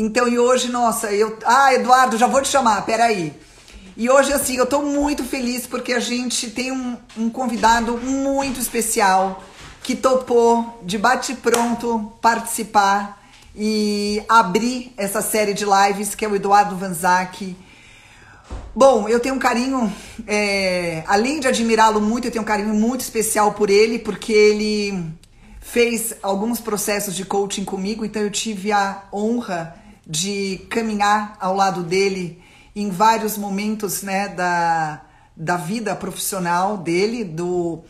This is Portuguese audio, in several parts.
Então, e hoje, nossa, eu. Ah, Eduardo, já vou te chamar, peraí. E hoje, assim, eu tô muito feliz porque a gente tem um, um convidado muito especial que topou de bate-pronto participar e abrir essa série de lives, que é o Eduardo Vanzac. Bom, eu tenho um carinho, é, além de admirá-lo muito, eu tenho um carinho muito especial por ele, porque ele fez alguns processos de coaching comigo, então eu tive a honra de caminhar ao lado dele em vários momentos né, da, da vida profissional dele, do,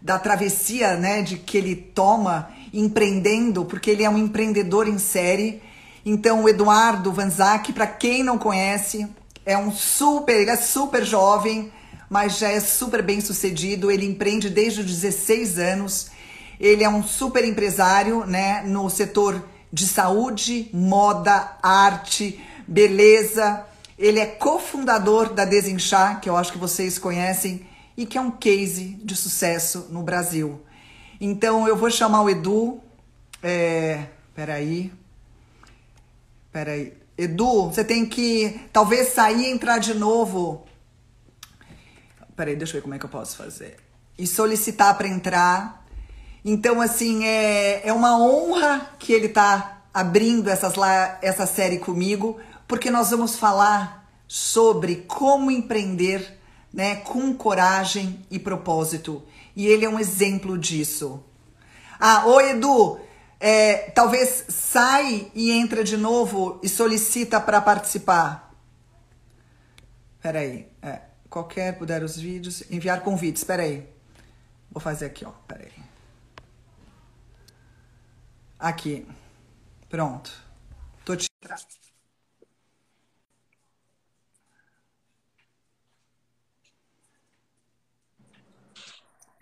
da travessia né, de que ele toma empreendendo, porque ele é um empreendedor em série. Então, o Eduardo Vanzac, para quem não conhece, é um super, ele é super jovem, mas já é super bem sucedido. Ele empreende desde os 16 anos. Ele é um super empresário, né, no setor de saúde, moda, arte, beleza. Ele é cofundador da Desinchar, que eu acho que vocês conhecem, e que é um case de sucesso no Brasil. Então eu vou chamar o Edu. É, peraí. Peraí. Edu, você tem que talvez sair e entrar de novo. Peraí, deixa eu ver como é que eu posso fazer. E solicitar para entrar. Então, assim, é, é uma honra que ele tá abrindo essas lá, essa série comigo, porque nós vamos falar sobre como empreender né, com coragem e propósito. E ele é um exemplo disso. Ah, oi Edu, é, talvez sai e entra de novo e solicita para participar. Peraí, é, qualquer puder os vídeos, enviar convites, peraí. Vou fazer aqui, ó, peraí. Aqui. Pronto. Tô te.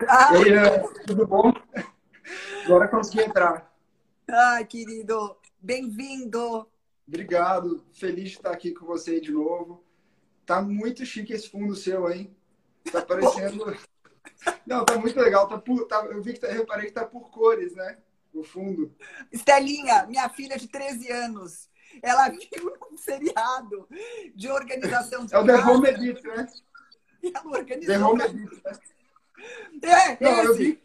Ah, e aí, tudo bom? Agora consegui entrar. Ai, querido, bem-vindo. Obrigado, feliz de estar aqui com você de novo. Tá muito chique esse fundo seu, hein? Tá parecendo. Não, tá muito legal. Tá por... tá... Eu vi que tá... eu reparei que tá por cores, né? O fundo. Estelinha, minha filha de 13 anos, ela viu um seriado de organização de É o The Home Edit, né? E ela organizou. The Home Edit, né? É, Não, eu vi,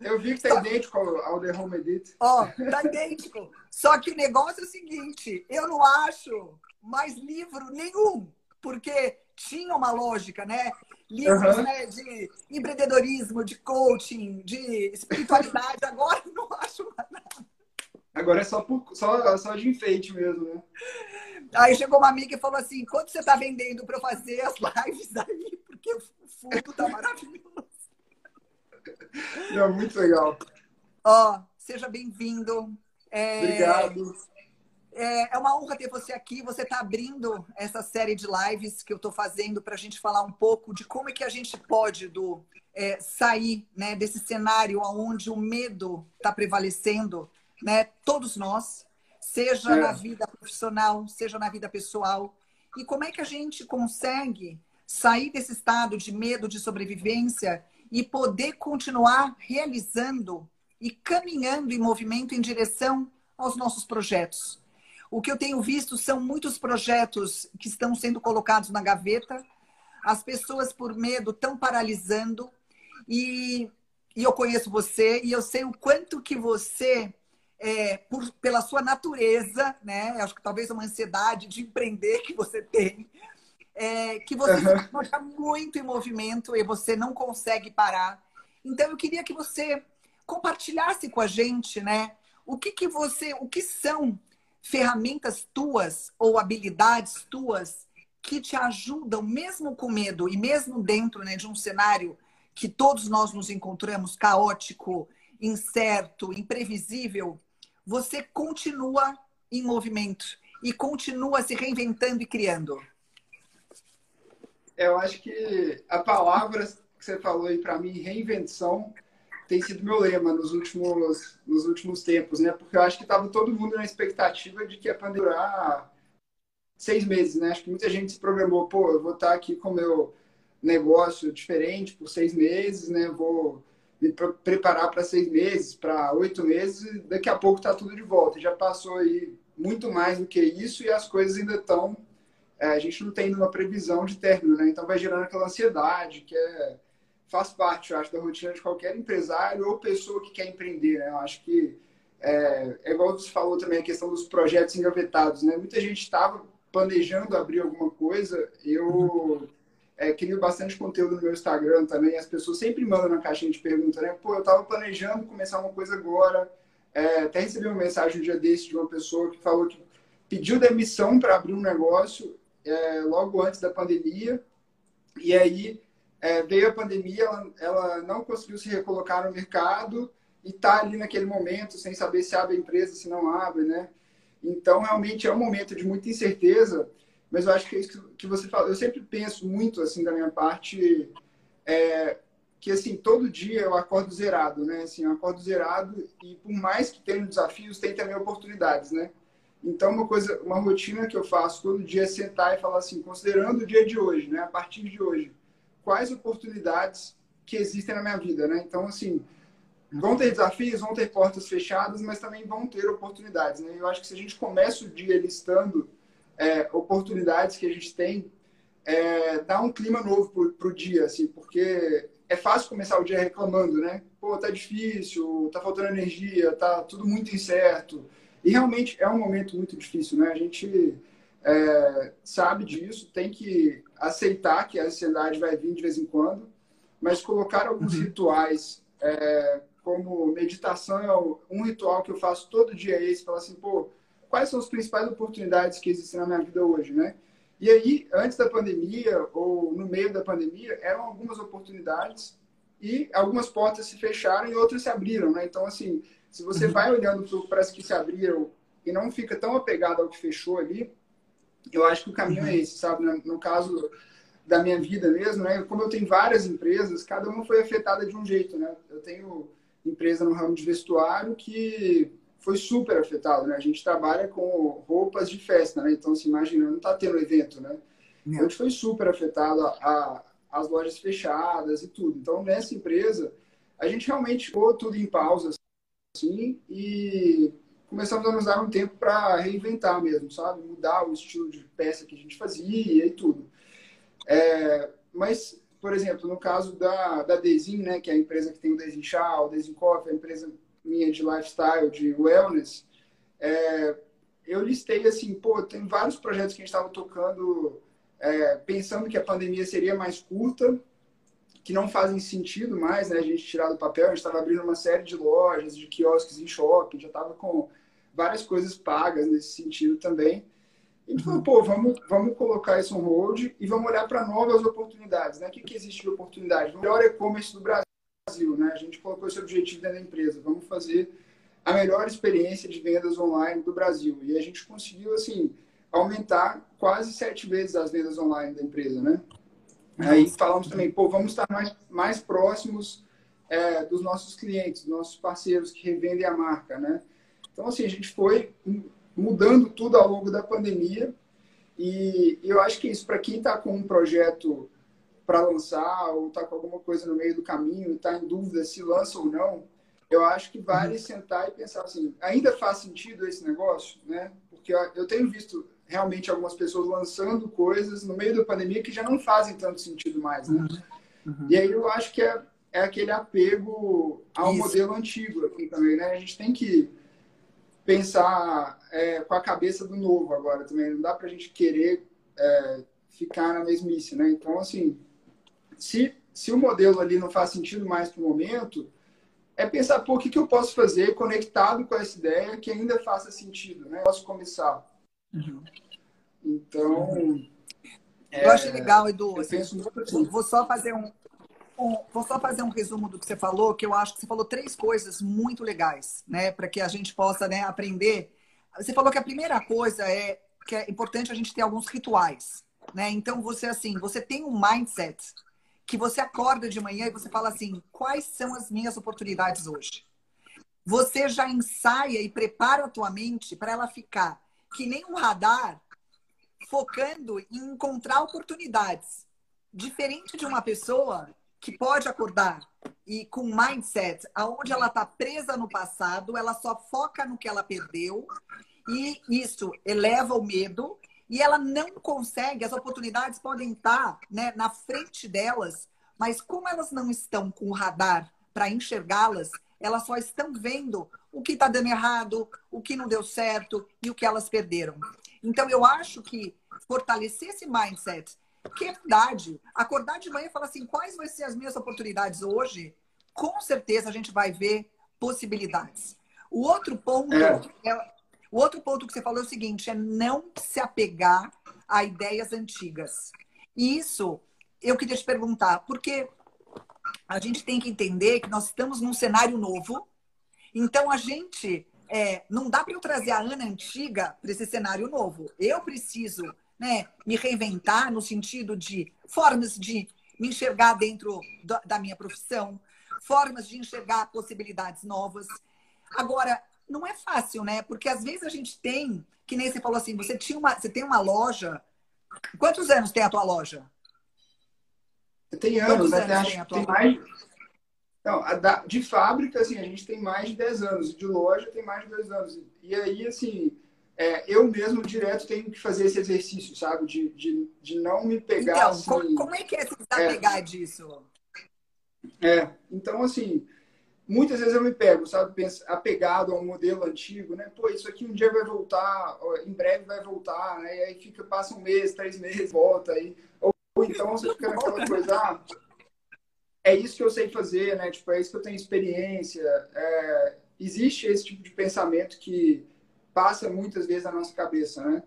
eu vi que tá, idêntico ao, ao The Home Edit. Ó, tá idêntico. Só que o negócio é o seguinte, eu não acho mais livro nenhum, porque tinha uma lógica, né? Livros uhum. né, de empreendedorismo, de coaching, de espiritualidade. Agora não acho mais nada. Agora é só, por, só, só de enfeite mesmo, né? Aí chegou uma amiga e falou assim: quanto você está vendendo para eu fazer as lives aí? Porque o fundo tá maravilhoso. Não, muito legal. Ó, seja bem-vindo. É... Obrigado. É, é uma honra ter você aqui. Você está abrindo essa série de lives que eu estou fazendo para a gente falar um pouco de como é que a gente pode do, é, sair né, desse cenário onde o medo está prevalecendo, né? Todos nós, seja é. na vida profissional, seja na vida pessoal. E como é que a gente consegue sair desse estado de medo de sobrevivência e poder continuar realizando e caminhando em movimento em direção aos nossos projetos? O que eu tenho visto são muitos projetos que estão sendo colocados na gaveta, as pessoas, por medo, estão paralisando. E, e eu conheço você e eu sei o quanto que você, é, por, pela sua natureza, né? Acho que talvez uma ansiedade de empreender que você tem, é, que você uhum. está muito em movimento e você não consegue parar. Então eu queria que você compartilhasse com a gente, né? O que, que você, o que são ferramentas tuas ou habilidades tuas que te ajudam, mesmo com medo e mesmo dentro né, de um cenário que todos nós nos encontramos caótico, incerto, imprevisível, você continua em movimento e continua se reinventando e criando. Eu acho que a palavra que você falou aí para mim, reinvenção, tem sido meu lema nos últimos, nos últimos tempos, né? Porque eu acho que estava todo mundo na expectativa de que ia durar seis meses, né? Acho que muita gente se programou, pô, eu vou estar aqui com meu negócio diferente por seis meses, né? Vou me preparar para seis meses, para oito meses, daqui a pouco tá tudo de volta. Já passou aí muito mais do que isso e as coisas ainda estão. É, a gente não tem uma previsão de término, né? Então vai gerando aquela ansiedade que é, faz parte, eu acho, da rotina de qualquer empresário ou pessoa que quer empreender, né? Eu acho que é, é igual você falou também a questão dos projetos engavetados, né? Muita gente estava planejando abrir alguma coisa. Eu é, crio bastante conteúdo no meu Instagram também. As pessoas sempre mandam na caixinha de pergunta, né? Pô, eu estava planejando começar uma coisa agora. É, até recebi uma mensagem um dia desse de uma pessoa que falou que pediu demissão para abrir um negócio é, logo antes da pandemia. E aí é, veio a pandemia, ela, ela não conseguiu se recolocar no mercado e está ali naquele momento sem saber se abre a empresa, se não abre, né? Então, realmente é um momento de muita incerteza, mas eu acho que é isso que você fala. Eu sempre penso muito, assim, da minha parte, é, que, assim, todo dia eu acordo zerado, né? Assim, eu acordo zerado e, por mais que tenha desafios, tem também oportunidades, né? Então, uma coisa, uma rotina que eu faço todo dia é sentar e falar assim, considerando o dia de hoje, né? A partir de hoje, quais oportunidades que existem na minha vida, né? Então, assim, Vão ter desafios, vão ter portas fechadas, mas também vão ter oportunidades. Né? Eu acho que se a gente começa o dia listando é, oportunidades que a gente tem, é, dá um clima novo para o dia, assim, porque é fácil começar o dia reclamando, né? Pô, tá difícil, tá faltando energia, tá tudo muito incerto. E realmente é um momento muito difícil, né? A gente é, sabe disso, tem que aceitar que a ansiedade vai vir de vez em quando, mas colocar alguns uhum. rituais é, como meditação, um ritual que eu faço todo dia é esse, falar assim, pô, quais são as principais oportunidades que existem na minha vida hoje, né? E aí, antes da pandemia ou no meio da pandemia, eram algumas oportunidades e algumas portas se fecharam e outras se abriram, né? Então, assim, se você uhum. vai olhando para as que se abriram e não fica tão apegado ao que fechou ali, eu acho que o caminho uhum. é esse, sabe? No caso da minha vida mesmo, né? Como eu tenho várias empresas, cada uma foi afetada de um jeito, né? Eu tenho empresa no ramo de vestuário que foi super afetado, né? A gente trabalha com roupas de festa, né? Então, se imagina, não está tendo evento, né? A gente foi super afetado, a, a, as lojas fechadas e tudo. Então, nessa empresa, a gente realmente ficou tudo em pausa, assim, e começamos a nos dar um tempo para reinventar mesmo, sabe? Mudar o estilo de peça que a gente fazia e tudo. É, mas por exemplo, no caso da, da Desin, né, que é a empresa que tem o Desin Chá, o Desin Coffee, a empresa minha de lifestyle, de wellness, é, eu listei assim, pô, tem vários projetos que a gente estava tocando é, pensando que a pandemia seria mais curta, que não fazem sentido mais, né, a gente tirar do papel, a gente estava abrindo uma série de lojas, de quiosques em shopping, já estava com várias coisas pagas nesse sentido também. A gente falou, pô, vamos, vamos colocar isso on hold e vamos olhar para novas oportunidades. Né? O que, que existe de oportunidade? O melhor e-commerce do Brasil. Né? A gente colocou esse objetivo dentro da empresa. Vamos fazer a melhor experiência de vendas online do Brasil. E a gente conseguiu, assim, aumentar quase sete vezes as vendas online da empresa, né? Aí falamos também, pô, vamos estar mais, mais próximos é, dos nossos clientes, dos nossos parceiros que revendem a marca, né? Então, assim, a gente foi mudando tudo ao longo da pandemia. E, eu acho que isso, para quem está com um projeto para lançar ou está com alguma coisa no meio do caminho e está em dúvida se lança ou não, eu acho que vale uhum. sentar e pensar assim, ainda faz sentido esse negócio, né? Porque eu tenho visto realmente algumas pessoas lançando coisas no meio da pandemia que já não fazem tanto sentido mais, né? Uhum. Uhum. E aí eu acho que é, é aquele apego ao Isso. modelo antigo também, né? A gente tem que pensar é, com a cabeça do novo agora também. Não dá para a gente querer é, ficar na mesmice, né? Então, assim, se, se o modelo ali não faz sentido mais para o momento, é pensar, pô, o que, que eu posso fazer conectado com essa ideia que ainda faça sentido, né? Eu posso começar. Uhum. Então... Uhum. É, eu achei legal, Edu. Assim, vou só fazer um, Vou só fazer um resumo do que você falou, que eu acho que você falou três coisas muito legais, né, para que a gente possa né, aprender. Você falou que a primeira coisa é que é importante a gente ter alguns rituais, né? Então você assim, você tem um mindset que você acorda de manhã e você fala assim, quais são as minhas oportunidades hoje? Você já ensaia e prepara a tua mente para ela ficar que nem um radar focando em encontrar oportunidades. Diferente de uma pessoa que pode acordar e com mindset aonde ela está presa no passado, ela só foca no que ela perdeu e isso eleva o medo e ela não consegue, as oportunidades podem estar né, na frente delas, mas como elas não estão com o radar para enxergá-las, elas só estão vendo o que está dando errado, o que não deu certo e o que elas perderam. Então, eu acho que fortalecer esse mindset, que é verdade, acordar de manhã e falar assim, quais vão ser as minhas oportunidades hoje, com certeza a gente vai ver possibilidades. O outro ponto é. é o outro ponto que você falou é o seguinte: é não se apegar a ideias antigas. E isso eu queria te perguntar, porque a gente tem que entender que nós estamos num cenário novo, então a gente é, não dá para eu trazer a Ana antiga para esse cenário novo. Eu preciso né, me reinventar no sentido de formas de me enxergar dentro da minha profissão, formas de enxergar possibilidades novas. Agora, não é fácil, né? Porque às vezes a gente tem, que nem você falou assim, você tinha uma, você tem uma loja. Quantos anos tem a tua loja? Tem anos, anos acho tem, tem mais. Não, de fábrica, assim, a gente tem mais de 10 anos. De loja tem mais de 10 anos. E aí, assim, é, eu mesmo direto tenho que fazer esse exercício, sabe? De, de, de não me pegar. Então, assim, como, como, é que é se desapegar é, disso? É, então, assim, muitas vezes eu me pego, sabe, apegado a um modelo antigo, né? Pô, isso aqui um dia vai voltar, em breve vai voltar, né? E aí fica, passa um mês, três meses, volta aí. Ou, ou então você fica naquela coisa, ah, é isso que eu sei fazer, né? Tipo, é isso que eu tenho experiência. É, existe esse tipo de pensamento que passa muitas vezes na nossa cabeça, né?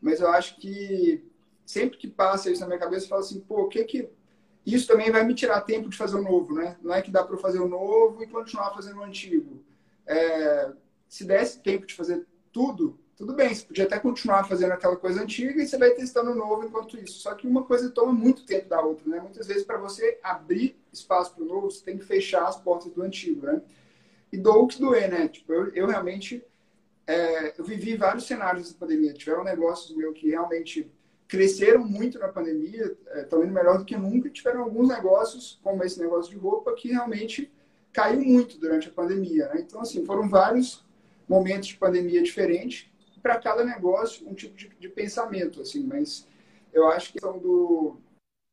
Mas eu acho que sempre que passa isso na minha cabeça, eu falo assim, pô, o que que isso também vai me tirar tempo de fazer o novo, né? Não é que dá para fazer o novo e continuar fazendo o antigo. É, se desse tempo de fazer tudo, tudo bem, você podia até continuar fazendo aquela coisa antiga e você vai testando o novo enquanto isso. Só que uma coisa toma muito tempo da outra, né? Muitas vezes, para você abrir espaço para o novo, você tem que fechar as portas do antigo, né? E dou o que doer, né? Tipo, eu, eu realmente é, eu vivi vários cenários dessa pandemia. Tiveram negócios meus que realmente cresceram muito na pandemia, estão é, indo melhor do que nunca, tiveram alguns negócios, como esse negócio de roupa, que realmente caiu muito durante a pandemia. Né? Então, assim, foram vários momentos de pandemia diferentes, para cada negócio um tipo de, de, pensamento, assim, mas eu acho que a do,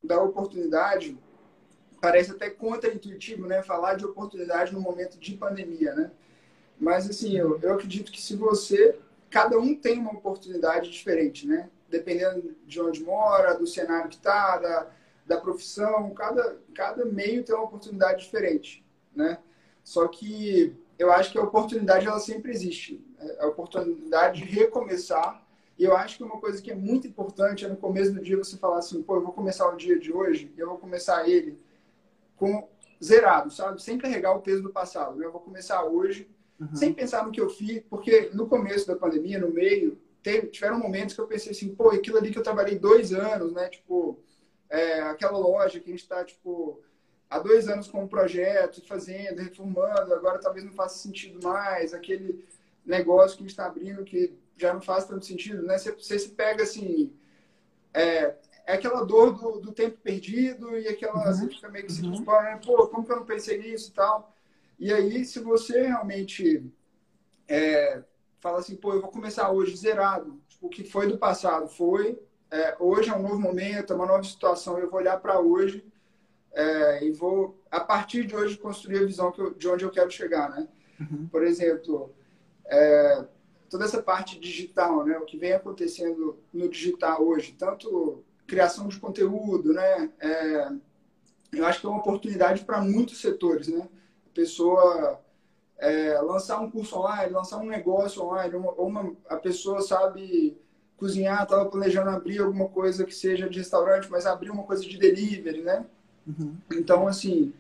da oportunidade parece até contra-intuitivo, né? Falar de oportunidade no momento de pandemia, né? Mas, assim, eu, eu acredito que se você... Cada um tem uma oportunidade diferente, né? dependendo de onde mora, do cenário que está, da, da profissão, cada, cada meio tem uma oportunidade diferente, né? Só que eu acho que a oportunidade ela sempre existe, né? a oportunidade de recomeçar. E eu acho que uma coisa que é muito importante é no começo do dia você falar assim, pô, eu vou começar o dia de hoje, eu vou começar ele com zerado, sabe? Sem carregar o peso do passado. Eu vou começar hoje, uhum. sem pensar no que eu fiz, porque no começo da pandemia, no meio, teve, tiveram momentos que eu pensei assim, pô, aquilo ali que eu trabalhei dois anos, né? Tipo, é, aquela loja que a gente está, tipo, há dois anos com um projeto, fazendo, reformando, agora talvez não faça sentido mais, aquele negócio que a gente está abrindo que já não faz tanto sentido, né? Você, você se pega assim, é, é aquela dor do, do, tempo perdido e aquela, uhum. você fica meio que se uhum. né? pô, como que eu não pensei nisso e tal. E aí, se você realmente é, fala assim, pô, eu vou começar hoje zerado. Tipo, o que foi do passado foi, é, hoje é um novo momento, é uma nova situação. Eu vou olhar para hoje é, e vou, a partir de hoje, construir a visão eu, de onde eu quero chegar, né? Uhum. Por exemplo, é, toda essa parte digital, né? O que vem acontecendo no digital hoje, tanto criação de conteúdo, né? É, eu acho que é uma oportunidade para muitos setores, né? Pessoa é, lançar um curso online, lançar um negócio online, uma, uma, a pessoa sabe cozinhar, estava planejando abrir alguma coisa que seja de restaurante, mas abrir uma coisa de delivery, né? Uhum. Então, assim,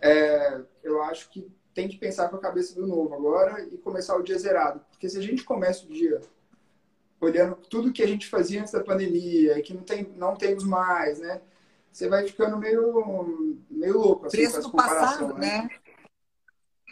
é, eu acho que tem que pensar com a cabeça do novo agora e começar o dia zerado. Porque se a gente começa o dia olhando tudo que a gente fazia antes da pandemia e que não, tem, não temos mais, né? Você vai ficando meio, meio louco. Assim, Preço do passado, né? né?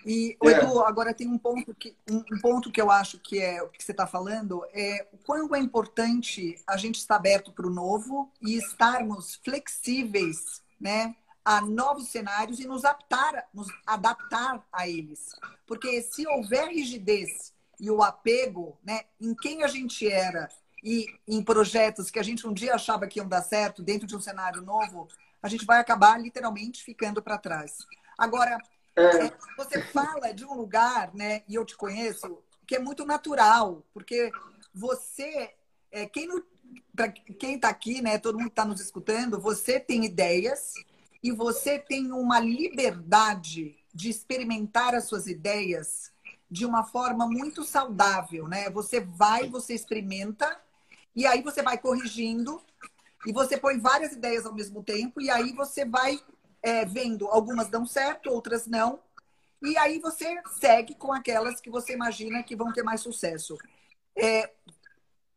E, é. Edu, agora tem um ponto, que, um, um, ponto que eu acho que é o que você está falando, é o quão é importante a gente estar aberto para o novo e estarmos flexíveis né, a novos cenários e nos adaptar, nos adaptar a eles. Porque se houver rigidez e o apego, né, em quem a gente era e em projetos que a gente um dia achava que iam dar certo dentro de um cenário novo, a gente vai acabar literalmente ficando para trás. Agora, é. Você fala de um lugar, né, e eu te conheço, que é muito natural, porque você, é, quem para quem está aqui, né, todo mundo está nos escutando, você tem ideias e você tem uma liberdade de experimentar as suas ideias de uma forma muito saudável, né? Você vai, você experimenta e aí você vai corrigindo e você põe várias ideias ao mesmo tempo e aí você vai é, vendo algumas dão certo, outras não. E aí você segue com aquelas que você imagina que vão ter mais sucesso. É,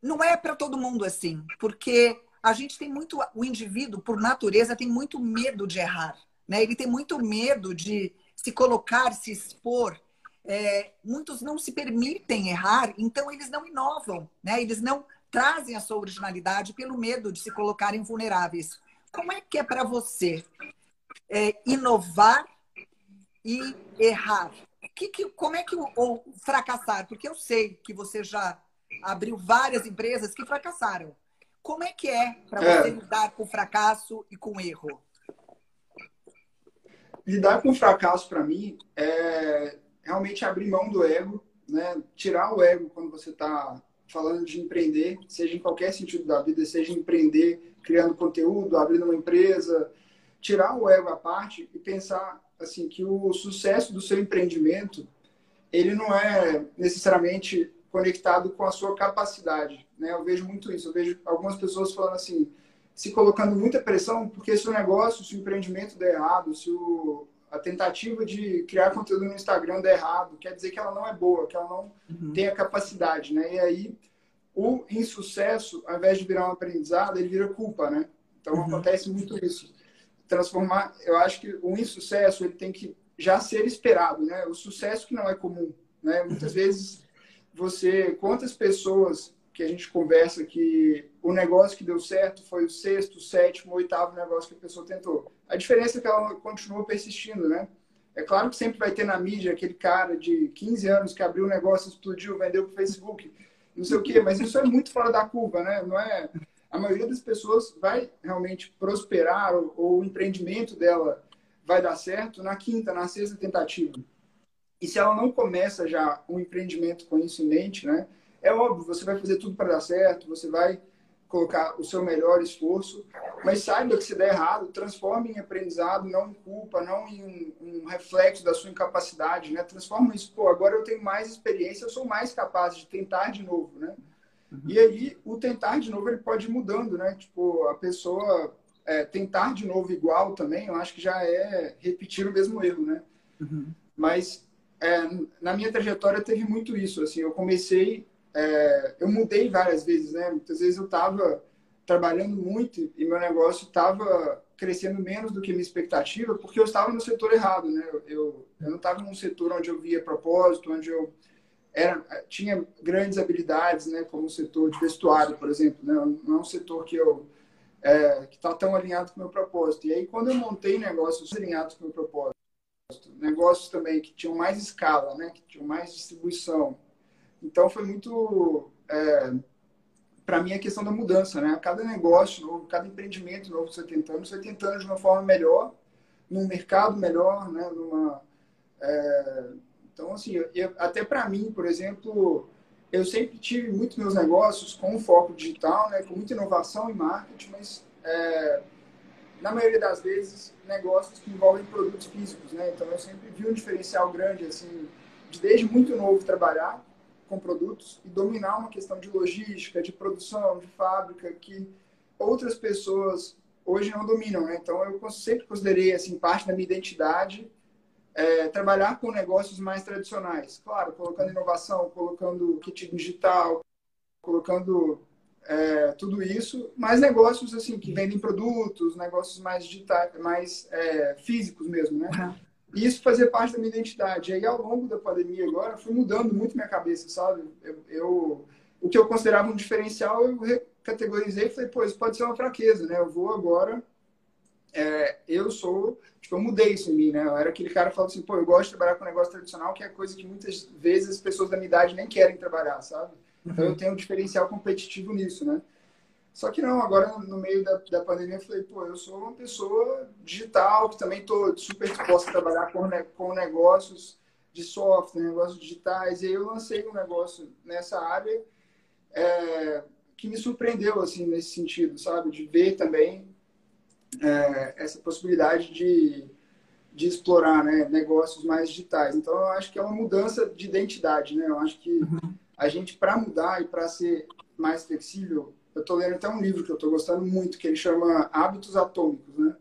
não é para todo mundo assim, porque a gente tem muito, o indivíduo, por natureza, tem muito medo de errar. Né? Ele tem muito medo de se colocar, se expor. É, muitos não se permitem errar, então eles não inovam, né? eles não trazem a sua originalidade pelo medo de se colocarem vulneráveis. Como é que é para você é, inovar e errar? Que, que, como é que o, ou fracassar? Porque eu sei que você já abriu várias empresas que fracassaram. Como é que é para é. você lidar com fracasso e com erro? Lidar com o fracasso, para mim, é realmente abrir mão do ego, né? tirar o ego quando você está falando de empreender, seja em qualquer sentido da vida, seja empreender criando conteúdo, abrindo uma empresa, tirar o ego à parte e pensar assim que o sucesso do seu empreendimento ele não é necessariamente conectado com a sua capacidade. Né? Eu vejo muito isso. Eu vejo algumas pessoas falando assim, se colocando muita pressão, porque se o negócio, se o empreendimento der errado, se o, a tentativa de criar conteúdo no Instagram der errado, quer dizer que ela não é boa, que ela não uhum. tem a capacidade, né? E aí, o insucesso, ao invés de virar um aprendizado, ele vira culpa, né? Então, uhum. acontece muito isso. Transformar, eu acho que o insucesso, ele tem que já ser esperado, né? O sucesso que não é comum, né? Muitas uhum. vezes você, quantas pessoas que a gente conversa que o negócio que deu certo foi o sexto, sétimo, oitavo negócio que a pessoa tentou. A diferença é que ela continuou persistindo, né? É claro que sempre vai ter na mídia aquele cara de 15 anos que abriu um negócio, explodiu, vendeu para o Facebook, não sei o quê, mas isso é muito fora da curva, né? Não é... A maioria das pessoas vai realmente prosperar ou, ou o empreendimento dela vai dar certo na quinta, na sexta tentativa. E se ela não começa já um empreendimento com isso em mente, né? É óbvio, você vai fazer tudo para dar certo, você vai colocar o seu melhor esforço, mas saiba que se der errado, transforme em aprendizado, não em culpa, não em um, um reflexo da sua incapacidade, né? Transforma isso, pô, agora eu tenho mais experiência, eu sou mais capaz de tentar de novo, né? Uhum. E aí, o tentar de novo, ele pode ir mudando, né? Tipo, a pessoa é, tentar de novo igual também, eu acho que já é repetir o mesmo erro, né? Uhum. Mas é, na minha trajetória teve muito isso, assim, eu comecei é, eu mudei várias vezes, né? Muitas vezes eu estava trabalhando muito e meu negócio estava crescendo menos do que minha expectativa, porque eu estava no setor errado, né? Eu, eu não estava num setor onde eu via propósito, onde eu era, tinha grandes habilidades, né? Como o setor de vestuário, por exemplo, né? Não é um setor que eu é, que está tão alinhado com o meu propósito. E aí, quando eu montei negócios alinhados com o meu propósito, negócios também que tinham mais escala, né? Que tinham mais distribuição, então foi muito é, para mim a questão da mudança, né? Cada negócio novo, cada empreendimento novo que você tentando, você tentando de uma forma melhor, num mercado melhor, né? Numa, é... Então assim, eu, até para mim, por exemplo, eu sempre tive muitos meus negócios com foco digital, né? Com muita inovação e marketing, mas é, na maioria das vezes negócios que envolvem produtos físicos, né? Então eu sempre vi um diferencial grande assim, de desde muito novo trabalhar com produtos e dominar uma questão de logística, de produção, de fábrica, que outras pessoas hoje não dominam, né? Então, eu sempre considerei, assim, parte da minha identidade é, trabalhar com negócios mais tradicionais. Claro, colocando inovação, colocando kit digital, colocando é, tudo isso, mas negócios, assim, que vendem produtos, negócios mais digitais, mais é, físicos mesmo, né? E isso fazia parte da minha identidade. E aí, ao longo da pandemia agora, fui mudando muito minha cabeça, sabe? Eu, eu o que eu considerava um diferencial, eu categorizei e falei, pô, isso pode ser uma fraqueza, né? Eu vou agora é, eu sou, tipo, eu mudei isso em mim, né? Eu era aquele cara que falava assim, pô, eu gosto de trabalhar com negócio tradicional, que é coisa que muitas vezes as pessoas da minha idade nem querem trabalhar, sabe? Então eu tenho um diferencial competitivo nisso, né? Só que não, agora no meio da, da pandemia eu falei, pô, eu sou uma pessoa digital, que também estou super disposta a trabalhar com, com negócios de software, negócios digitais, e aí eu lancei um negócio nessa área é, que me surpreendeu, assim, nesse sentido, sabe? De ver também é, essa possibilidade de, de explorar né, negócios mais digitais. Então, eu acho que é uma mudança de identidade, né? Eu acho que uhum. a gente, para mudar e para ser mais flexível, eu estou lendo até um livro que eu estou gostando muito, que ele chama Hábitos Atômicos, né?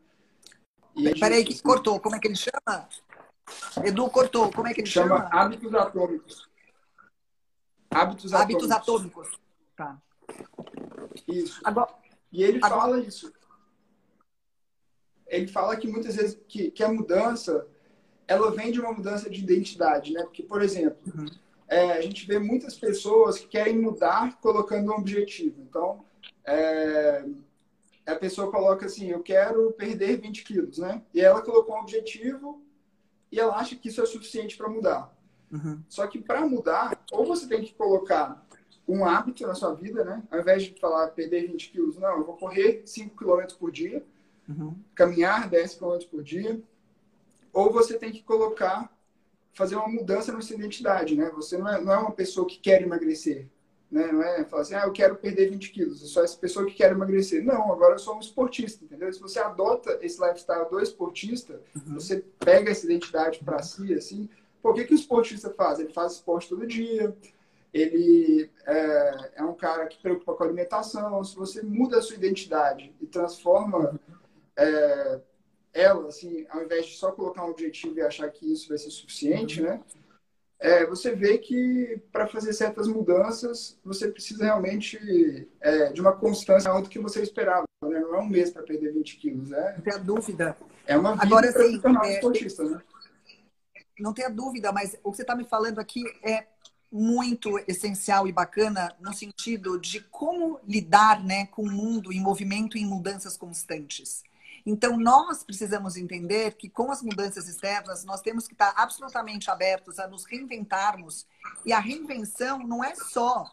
E Peraí, que cortou. Como é que ele chama? Edu cortou. Como é que ele chama? Chama Hábitos Atômicos. Hábitos, Hábitos atômicos. atômicos. Tá. Isso. Agora, e ele agora... fala isso ele fala que muitas vezes que, que a mudança ela vem de uma mudança de identidade, né? Porque, por exemplo, uhum. é, a gente vê muitas pessoas que querem mudar colocando um objetivo. Então, é, a pessoa coloca assim, eu quero perder 20 quilos, né? E ela colocou um objetivo e ela acha que isso é suficiente para mudar. Uhum. Só que para mudar, ou você tem que colocar um hábito na sua vida, né? Ao invés de falar perder 20 quilos, não, eu vou correr 5 quilômetros por dia uhum. caminhar 10 km por dia, ou você tem que colocar, fazer uma mudança na sua identidade, né? Você não é, não é uma pessoa que quer emagrecer, né? Não é falar assim, ah, eu quero perder 20 quilos, eu sou essa pessoa que quer emagrecer. Não, agora eu sou um esportista, entendeu? Se você adota esse lifestyle do esportista, uhum. você pega essa identidade para si, assim, por que, que o esportista faz? Ele faz esporte todo dia, ele é, é, um cara que preocupa com a alimentação. Se você muda a sua identidade e transforma é, ela, assim, ao invés de só colocar um objetivo e achar que isso vai ser suficiente, né? É, você vê que para fazer certas mudanças você precisa realmente é, de uma constância alta do que você esperava. Né? Não é um mês para perder 20 quilos. É, não tenha dúvida. É uma vida Agora, assim, é, esportista, né? Não tenha dúvida, mas o que você está me falando aqui é muito essencial e bacana no sentido de como lidar né, com o mundo em movimento e em mudanças constantes. Então, nós precisamos entender que com as mudanças externas, nós temos que estar absolutamente abertos a nos reinventarmos. E a reinvenção não é só,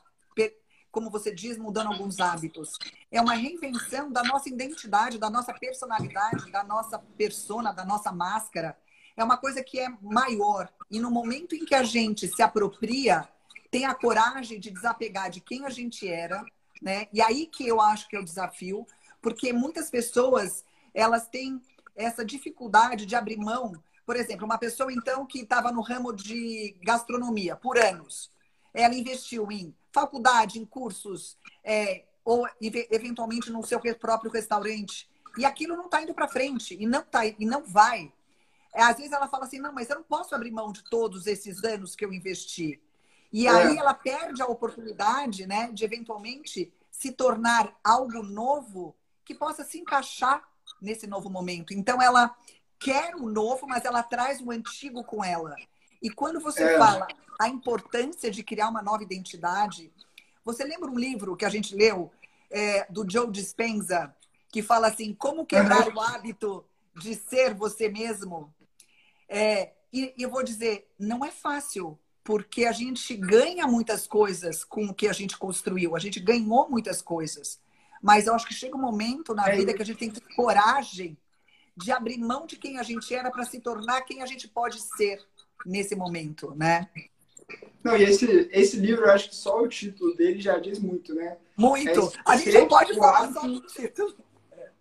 como você diz, mudando alguns hábitos. É uma reinvenção da nossa identidade, da nossa personalidade, da nossa persona, da nossa máscara. É uma coisa que é maior. E no momento em que a gente se apropria, tem a coragem de desapegar de quem a gente era, né? E aí que eu acho que é o desafio, porque muitas pessoas elas têm essa dificuldade de abrir mão. Por exemplo, uma pessoa, então, que estava no ramo de gastronomia por anos, ela investiu em faculdade, em cursos, é, ou eventualmente no seu próprio restaurante, e aquilo não está indo para frente, e não, tá, e não vai. É, às vezes ela fala assim, não, mas eu não posso abrir mão de todos esses anos que eu investi. E é. aí ela perde a oportunidade, né, de eventualmente se tornar algo novo que possa se encaixar nesse novo momento. Então, ela quer o novo, mas ela traz o antigo com ela. E quando você é. fala a importância de criar uma nova identidade, você lembra um livro que a gente leu é, do Joe Dispenza, que fala assim: como quebrar uhum. o hábito de ser você mesmo? É, e, e eu vou dizer, não é fácil, porque a gente ganha muitas coisas com o que a gente construiu, a gente ganhou muitas coisas. Mas eu acho que chega um momento na é vida que a gente tem que ter coragem de abrir mão de quem a gente era para se tornar quem a gente pode ser nesse momento, né? Não, e esse, esse livro, eu acho que só o título dele já diz muito, né? Muito! É a gente não pode falar hábito, só do título.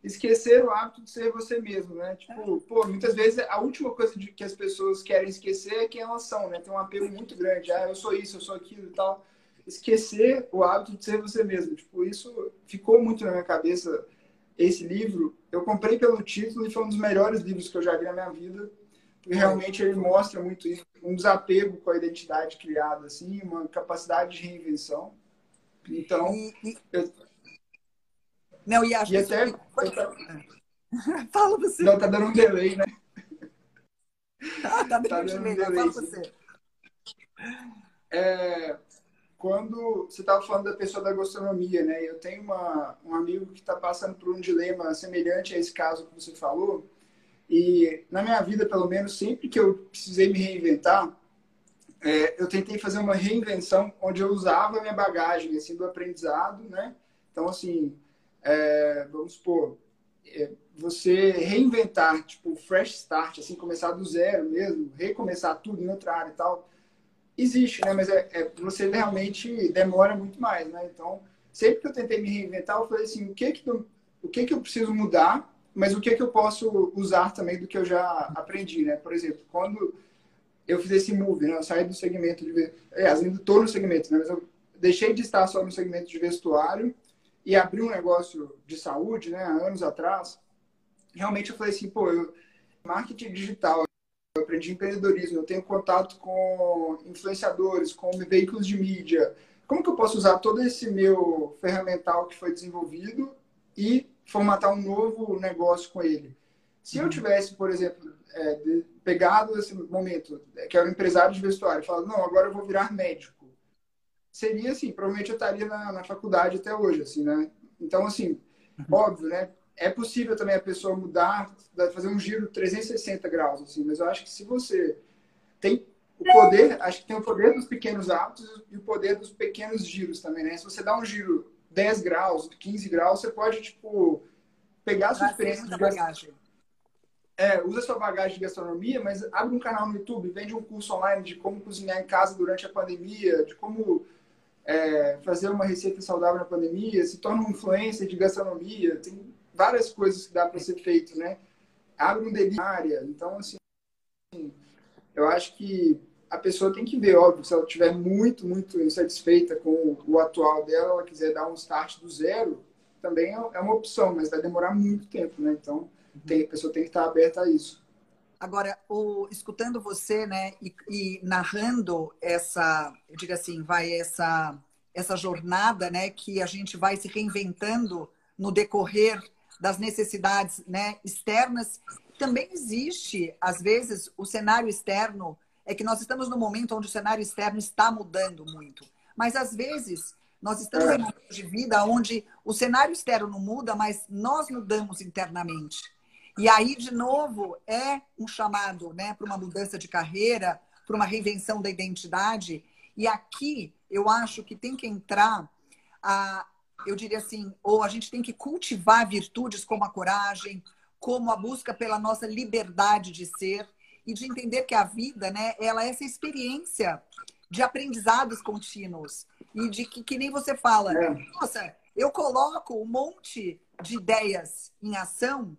Esquecer o hábito de ser você mesmo, né? Tipo, é. pô, muitas vezes a última coisa de, que as pessoas querem esquecer é quem elas são, né? Tem um apelo muito grande. Ah, eu sou isso, eu sou aquilo e tal esquecer o hábito de ser você mesmo. Tipo, isso ficou muito na minha cabeça. Esse livro, eu comprei pelo título e foi um dos melhores livros que eu já vi na minha vida. Porque realmente ele mostra muito isso, um desapego com a identidade criada, assim, uma capacidade de reinvenção. Então, e, e... Eu... não e acho e até que... fala você. Não, tá dando um delay, né? Ah, tá, tá dando um delay. Fala você. É, quando você estava falando da pessoa da gastronomia, né? Eu tenho uma, um amigo que está passando por um dilema semelhante a esse caso que você falou. E na minha vida, pelo menos, sempre que eu precisei me reinventar, é, eu tentei fazer uma reinvenção onde eu usava a minha bagagem assim do aprendizado, né? Então assim, é, vamos supor, é, você reinventar, tipo, fresh start, assim, começar do zero mesmo, recomeçar tudo em outra área e tal, existe, né? Mas é, é, você realmente demora muito mais, né? Então, sempre que eu tentei me reinventar, eu falei assim, o que que, eu, o que, que eu preciso mudar, mas o que que eu posso usar também do que eu já aprendi, né? Por exemplo, quando eu fiz esse move, né? Eu saí do segmento de... Aliás, ainda estou no segmento, né? Mas eu deixei de estar só no segmento de vestuário e abri um negócio de saúde, né? Há anos atrás. Realmente eu falei assim, pô, eu... marketing digital eu aprendi empreendedorismo, eu tenho contato com influenciadores, com veículos de mídia. Como que eu posso usar todo esse meu ferramental que foi desenvolvido e formatar um novo negócio com ele? Se eu uhum. tivesse, por exemplo, é, pegado esse momento, que era um empresário de vestuário, e falado, não, agora eu vou virar médico, seria assim, provavelmente eu estaria na, na faculdade até hoje, assim, né? Então, assim, uhum. óbvio, né? É possível também a pessoa mudar, fazer um giro 360 graus, assim, mas eu acho que se você tem o poder, acho que tem o poder dos pequenos hábitos e o poder dos pequenos giros também, né? Se você dá um giro 10 graus, 15 graus, você pode, tipo, pegar a sua experiência de bagagem. É, usa sua bagagem de gastronomia, mas abre um canal no YouTube, vende um curso online de como cozinhar em casa durante a pandemia, de como é, fazer uma receita saudável na pandemia, se torna um influencer de gastronomia. Tem várias coisas que dá para ser feito, né? Abre um delivery, então assim, eu acho que a pessoa tem que ver, óbvio, se ela estiver muito, muito insatisfeita com o atual dela, ela quiser dar um start do zero, também é, é uma opção, mas vai demorar muito tempo, né? Então, tem, a pessoa tem que estar aberta a isso. Agora, o, escutando você, né, e, e, narrando essa, eu digo assim, vai essa essa jornada, né, que a gente vai se reinventando no decorrer das necessidades né, externas. Também existe, às vezes, o cenário externo, é que nós estamos num momento onde o cenário externo está mudando muito. Mas, às vezes, nós estamos em um momento de vida onde o cenário externo não muda, mas nós mudamos internamente. E aí, de novo, é um chamado né, para uma mudança de carreira, para uma reinvenção da identidade. E aqui eu acho que tem que entrar a, eu diria assim, ou a gente tem que cultivar virtudes como a coragem, como a busca pela nossa liberdade de ser e de entender que a vida, né, ela é essa experiência de aprendizados contínuos e de que, que nem você fala, é. nossa, eu coloco um monte de ideias em ação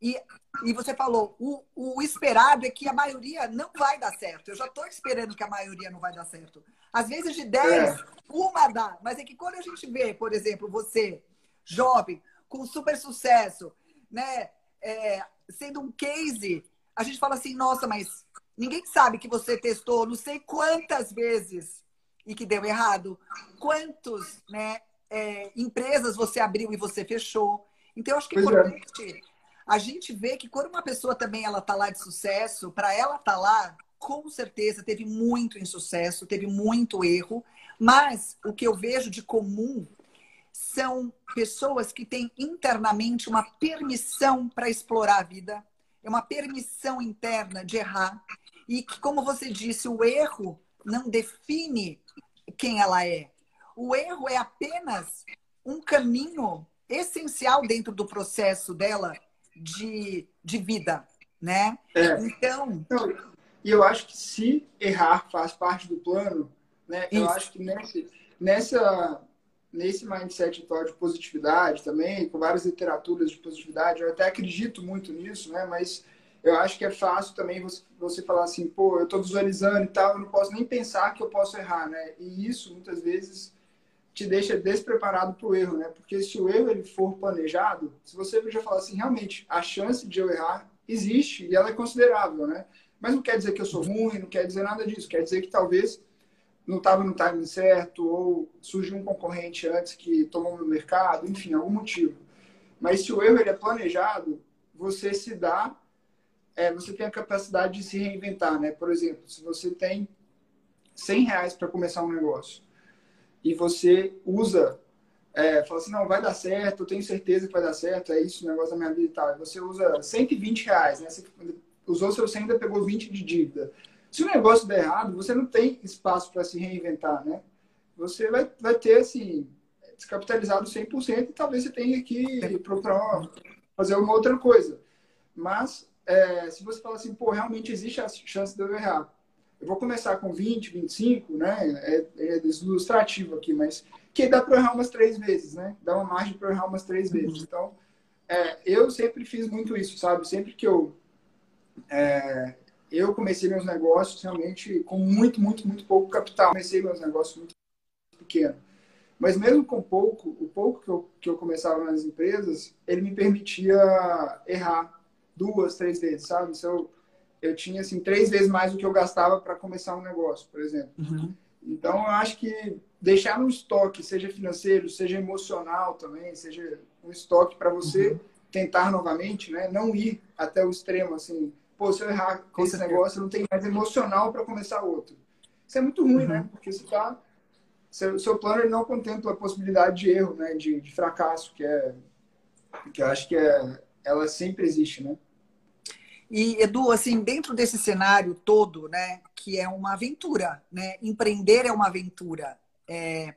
e, e você falou, o, o esperado é que a maioria não vai dar certo. Eu já estou esperando que a maioria não vai dar certo. Às vezes de 10, é. uma dá. Mas é que quando a gente vê, por exemplo, você, jovem, com super sucesso, né? É, sendo um case, a gente fala assim, nossa, mas ninguém sabe que você testou não sei quantas vezes e que deu errado. Quantos né, é, empresas você abriu e você fechou. Então, eu acho que é importante a gente vê que quando uma pessoa também ela tá lá de sucesso, para ela estar tá lá, com certeza teve muito insucesso, teve muito erro, mas o que eu vejo de comum são pessoas que têm internamente uma permissão para explorar a vida, é uma permissão interna de errar e que, como você disse, o erro não define quem ela é. O erro é apenas um caminho essencial dentro do processo dela de, de vida, né? É. Então... E eu acho que se errar faz parte do plano, né? Isso. Eu acho que nesse, nessa, nesse mindset atual de positividade também, com várias literaturas de positividade, eu até acredito muito nisso, né? Mas eu acho que é fácil também você, você falar assim, pô, eu estou visualizando e tal, eu não posso nem pensar que eu posso errar, né? E isso, muitas vezes, te deixa despreparado para o erro, né? Porque se o erro ele for planejado, se você já falar assim, realmente, a chance de eu errar existe e ela é considerável, né? Mas não quer dizer que eu sou ruim, não quer dizer nada disso. Quer dizer que talvez não estava no timing certo ou surgiu um concorrente antes que tomou no mercado, enfim, algum motivo. Mas se o erro ele é planejado, você se dá, é, você tem a capacidade de se reinventar, né? Por exemplo, se você tem 100 reais para começar um negócio, e você usa, é, fala assim, não, vai dar certo, eu tenho certeza que vai dar certo, é isso o negócio da minha vida e tal. E você usa 120 reais, né? Você usou seu 100 ainda pegou 20 de dívida. Se o negócio der errado, você não tem espaço para se reinventar, né? Você vai, vai ter, assim, descapitalizado 100% e talvez você tenha que procurar uma, fazer uma outra coisa. Mas, é, se você fala assim, pô, realmente existe a chance de eu errar. Eu vou começar com 20, 25, né? É, é ilustrativo aqui, mas que dá para errar umas três vezes, né? Dá uma margem para errar umas três vezes. Então, é, eu sempre fiz muito isso, sabe? Sempre que eu é, eu comecei meus negócios realmente com muito, muito, muito pouco capital. Comecei meus negócios muito pequeno. Mas mesmo com pouco, o pouco que eu, que eu começava nas empresas, ele me permitia errar duas, três vezes, sabe? Se eu, eu tinha, assim, três vezes mais do que eu gastava para começar um negócio, por exemplo. Uhum. Então, eu acho que deixar um estoque, seja financeiro, seja emocional também, seja um estoque para você uhum. tentar novamente, né? Não ir até o extremo, assim, pô, se eu errar com esse negócio, eu não tenho mais emocional para começar outro. Isso é muito ruim, uhum. né? Porque você tá seu, seu plano ele não contempla a possibilidade de erro, né? De, de fracasso, que é que eu acho que é, ela sempre existe, né? E Edu, assim, dentro desse cenário todo, né, que é uma aventura, né? Empreender é uma aventura. É,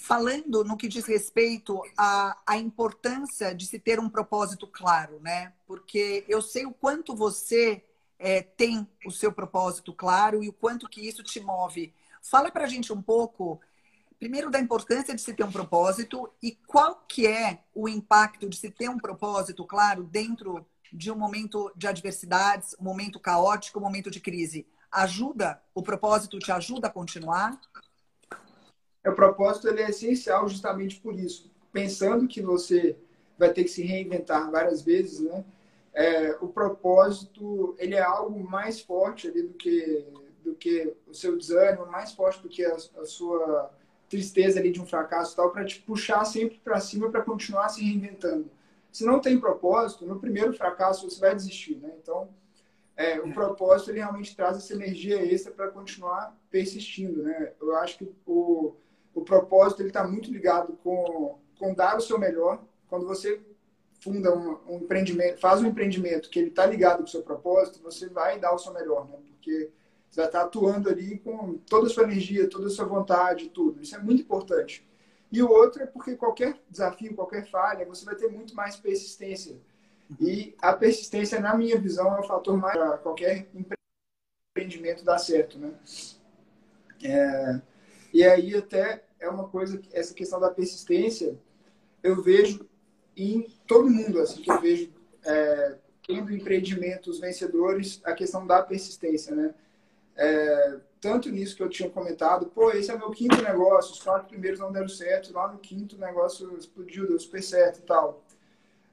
falando no que diz respeito à, à importância de se ter um propósito claro, né? Porque eu sei o quanto você é, tem o seu propósito claro e o quanto que isso te move. Fala para a gente um pouco primeiro da importância de se ter um propósito e qual que é o impacto de se ter um propósito claro dentro de um momento de adversidades, um momento caótico, um momento de crise. Ajuda? O propósito te ajuda a continuar? O propósito ele é essencial justamente por isso. Pensando que você vai ter que se reinventar várias vezes, né? É, o propósito ele é algo mais forte ali do que do que o seu desânimo, mais forte do que a, a sua tristeza ali de um fracasso tal, para te puxar sempre para cima para continuar se reinventando. Se não tem propósito, no primeiro fracasso você vai desistir, né? Então, é, o é. propósito ele realmente traz essa energia extra para continuar persistindo, né? Eu acho que o, o propósito está muito ligado com, com dar o seu melhor. Quando você funda um, um empreendimento, faz um empreendimento que ele está ligado com o seu propósito, você vai dar o seu melhor, né? Porque você estar atuando ali com toda a sua energia, toda a sua vontade, tudo. Isso é muito importante. E o outro é porque qualquer desafio, qualquer falha, você vai ter muito mais persistência. E a persistência, na minha visão, é o fator mais para qualquer empreendimento dar certo, né? É, e aí até é uma coisa, essa questão da persistência, eu vejo em todo mundo, assim, que eu vejo é, tendo empreendimentos vencedores, a questão da persistência, né? É, tanto nisso que eu tinha comentado, pô, esse é meu quinto negócio, os quatro primeiros não deram certo, lá no quinto negócio explodiu, deu super certo e tal.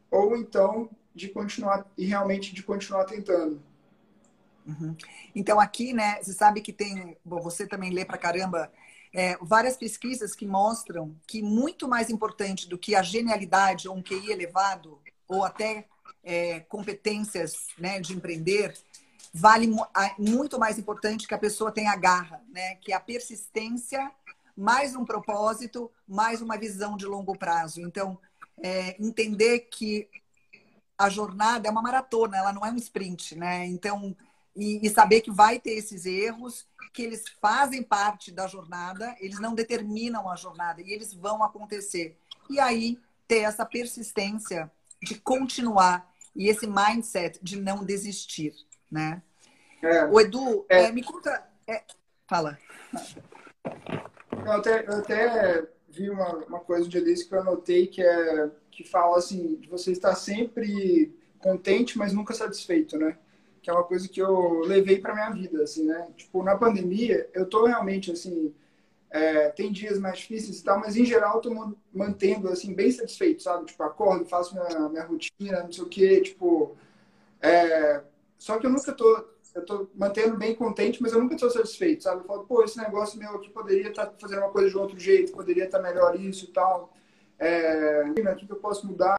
Ou então de continuar, e realmente de continuar tentando. Uhum. Então aqui, né, você sabe que tem, bom, você também lê pra caramba, é, várias pesquisas que mostram que muito mais importante do que a genialidade ou um QI elevado, ou até é, competências né, de empreender, vale muito mais importante que a pessoa tenha garra, né? Que a persistência, mais um propósito, mais uma visão de longo prazo. Então, é, entender que a jornada é uma maratona, ela não é um sprint, né? Então, e, e, saber que vai ter esses erros, que eles fazem parte da jornada, eles não determinam a jornada e eles vão acontecer. E aí ter essa persistência de continuar e esse mindset de não desistir, né? É, o Edu, é, é, me conta. É, fala. Eu até, eu até vi uma, uma coisa de Alice que eu anotei que, é, que fala assim, de você estar sempre contente, mas nunca satisfeito, né? Que é uma coisa que eu levei para minha vida, assim, né? Tipo, na pandemia, eu tô realmente, assim, é, tem dias mais difíceis e tal, mas em geral eu tô mantendo, assim, bem satisfeito, sabe? Tipo, acordo, faço minha, minha rotina, não sei o quê, tipo... É... Só que eu nunca tô eu tô mantendo bem contente, mas eu nunca estou satisfeito, sabe? Eu falo, pô, esse negócio meu aqui poderia estar tá fazendo uma coisa de outro jeito, poderia estar tá melhor isso e tal. É, aqui que eu posso mudar,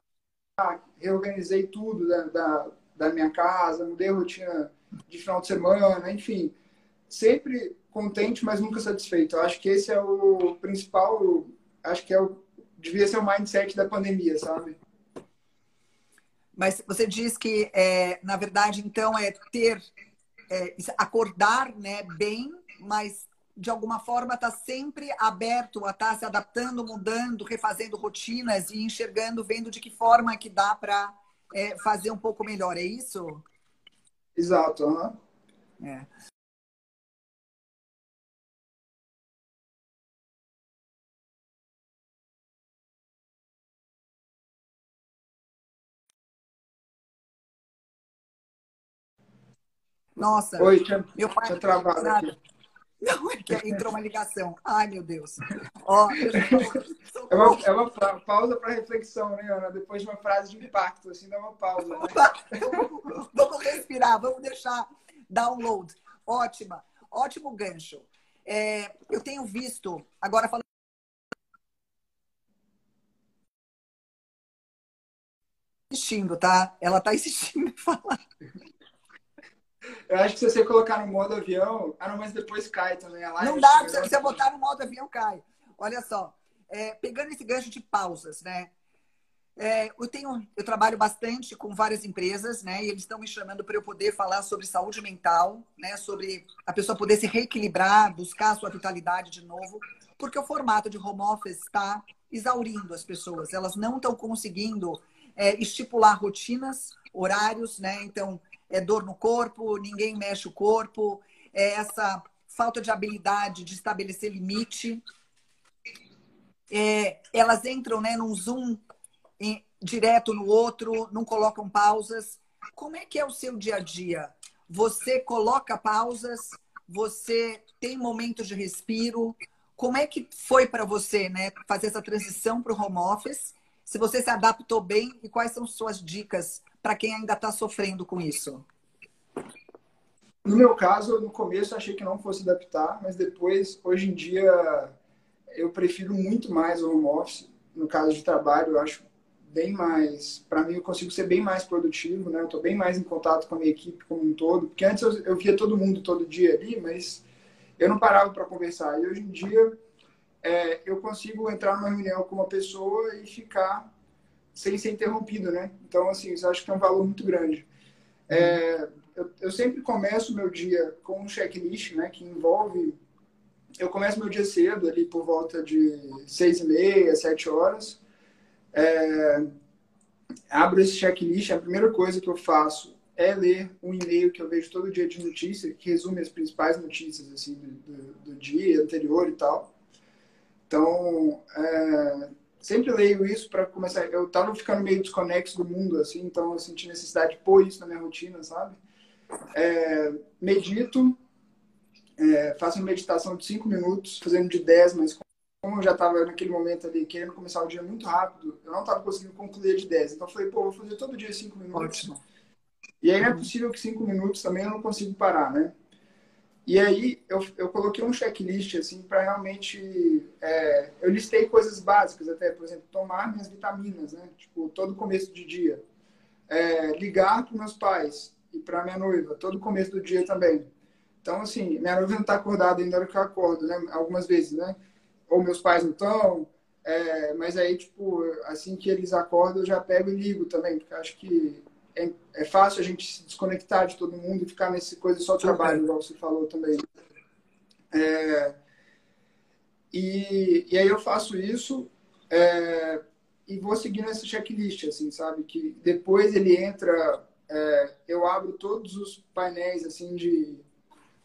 reorganizei tudo da, da, da, minha casa, mudei a rotina de final de semana, enfim. sempre contente, mas nunca satisfeito. Eu acho que esse é o principal, acho que é o, devia ser o mindset da pandemia, sabe? Mas você diz que, é, na verdade, então, é ter, é, acordar né, bem, mas de alguma forma está sempre aberto a estar tá se adaptando, mudando, refazendo rotinas e enxergando, vendo de que forma que dá para é, fazer um pouco melhor. É isso? Exato. Uhum. É. Nossa, Oi, tinha, meu pai. Tinha travado aqui. Não, é que entrou uma ligação. Ai, meu Deus. Ó, é, uma, é uma pausa para reflexão, né, Ana? Depois de uma frase de impacto, assim, dá uma pausa. Né? vamos respirar, vamos deixar download. Ótima, ótimo gancho. É, eu tenho visto, agora falando. Insistindo, tá? Ela tá insistindo em falar. Eu acho que se você colocar no modo avião. Ah, não, mas depois cai também. A live não dá, se você botar no modo avião, cai. Olha só. É, pegando esse gancho de pausas, né? É, eu tenho, eu trabalho bastante com várias empresas, né? E eles estão me chamando para eu poder falar sobre saúde mental, né? Sobre a pessoa poder se reequilibrar, buscar a sua vitalidade de novo, porque o formato de home office está exaurindo as pessoas. Elas não estão conseguindo é, estipular rotinas, horários, né? Então é dor no corpo, ninguém mexe o corpo, é essa falta de habilidade de estabelecer limite. É, elas entram né, num zoom em, direto no outro, não colocam pausas. Como é que é o seu dia a dia? Você coloca pausas? Você tem momentos de respiro? Como é que foi para você né, fazer essa transição para o home office? Se você se adaptou bem e quais são suas dicas para quem ainda está sofrendo com isso? No meu caso, no começo achei que não fosse adaptar, mas depois, hoje em dia, eu prefiro muito mais o home office. No caso de trabalho, eu acho bem mais. Para mim, eu consigo ser bem mais produtivo, né? Eu estou bem mais em contato com a minha equipe como um todo. Porque antes eu, eu via todo mundo todo dia ali, mas eu não parava para conversar. E hoje em dia, é, eu consigo entrar numa reunião com uma pessoa e ficar sem ser interrompido, né? Então, assim, isso acho que é um valor muito grande. É, eu, eu, sempre começo meu dia com um checklist, né? Que envolve... Eu começo meu dia cedo, ali por volta de seis e meia, sete horas. É, abro esse checklist, a primeira coisa que eu faço é ler um e-mail que eu vejo todo dia de notícia, que resume as principais notícias assim do, do, do dia anterior e tal. Então, é, sempre leio isso para começar. Eu tava ficando meio desconexo do mundo, assim, então eu senti necessidade de pôr isso na minha rotina, sabe? É, medito, é, faço uma meditação de 5 minutos, fazendo de 10, mas como eu já estava naquele momento ali querendo começar o dia muito rápido, eu não estava conseguindo concluir de 10. Então eu falei, pô, vou fazer todo dia 5 minutos. Ótimo. E aí não é possível que 5 minutos também eu não consigo parar, né? E aí eu, eu coloquei um checklist assim para realmente é, eu listei coisas básicas até, por exemplo, tomar minhas vitaminas, né? Tipo todo começo de dia, é, ligar para meus pais e para minha noiva todo começo do dia também. Então assim, minha noiva não está acordada ainda hora que eu acordo, né? Algumas vezes, né? Ou meus pais não estão, é, mas aí tipo assim que eles acordam eu já pego e ligo também, porque acho que é, é, fácil a gente se desconectar de todo mundo e ficar nessa coisa só trabalho, igual você falou também. É, e, e aí eu faço isso é, e vou seguindo esse checklist, assim, sabe? Que depois ele entra, é, eu abro todos os painéis, assim, de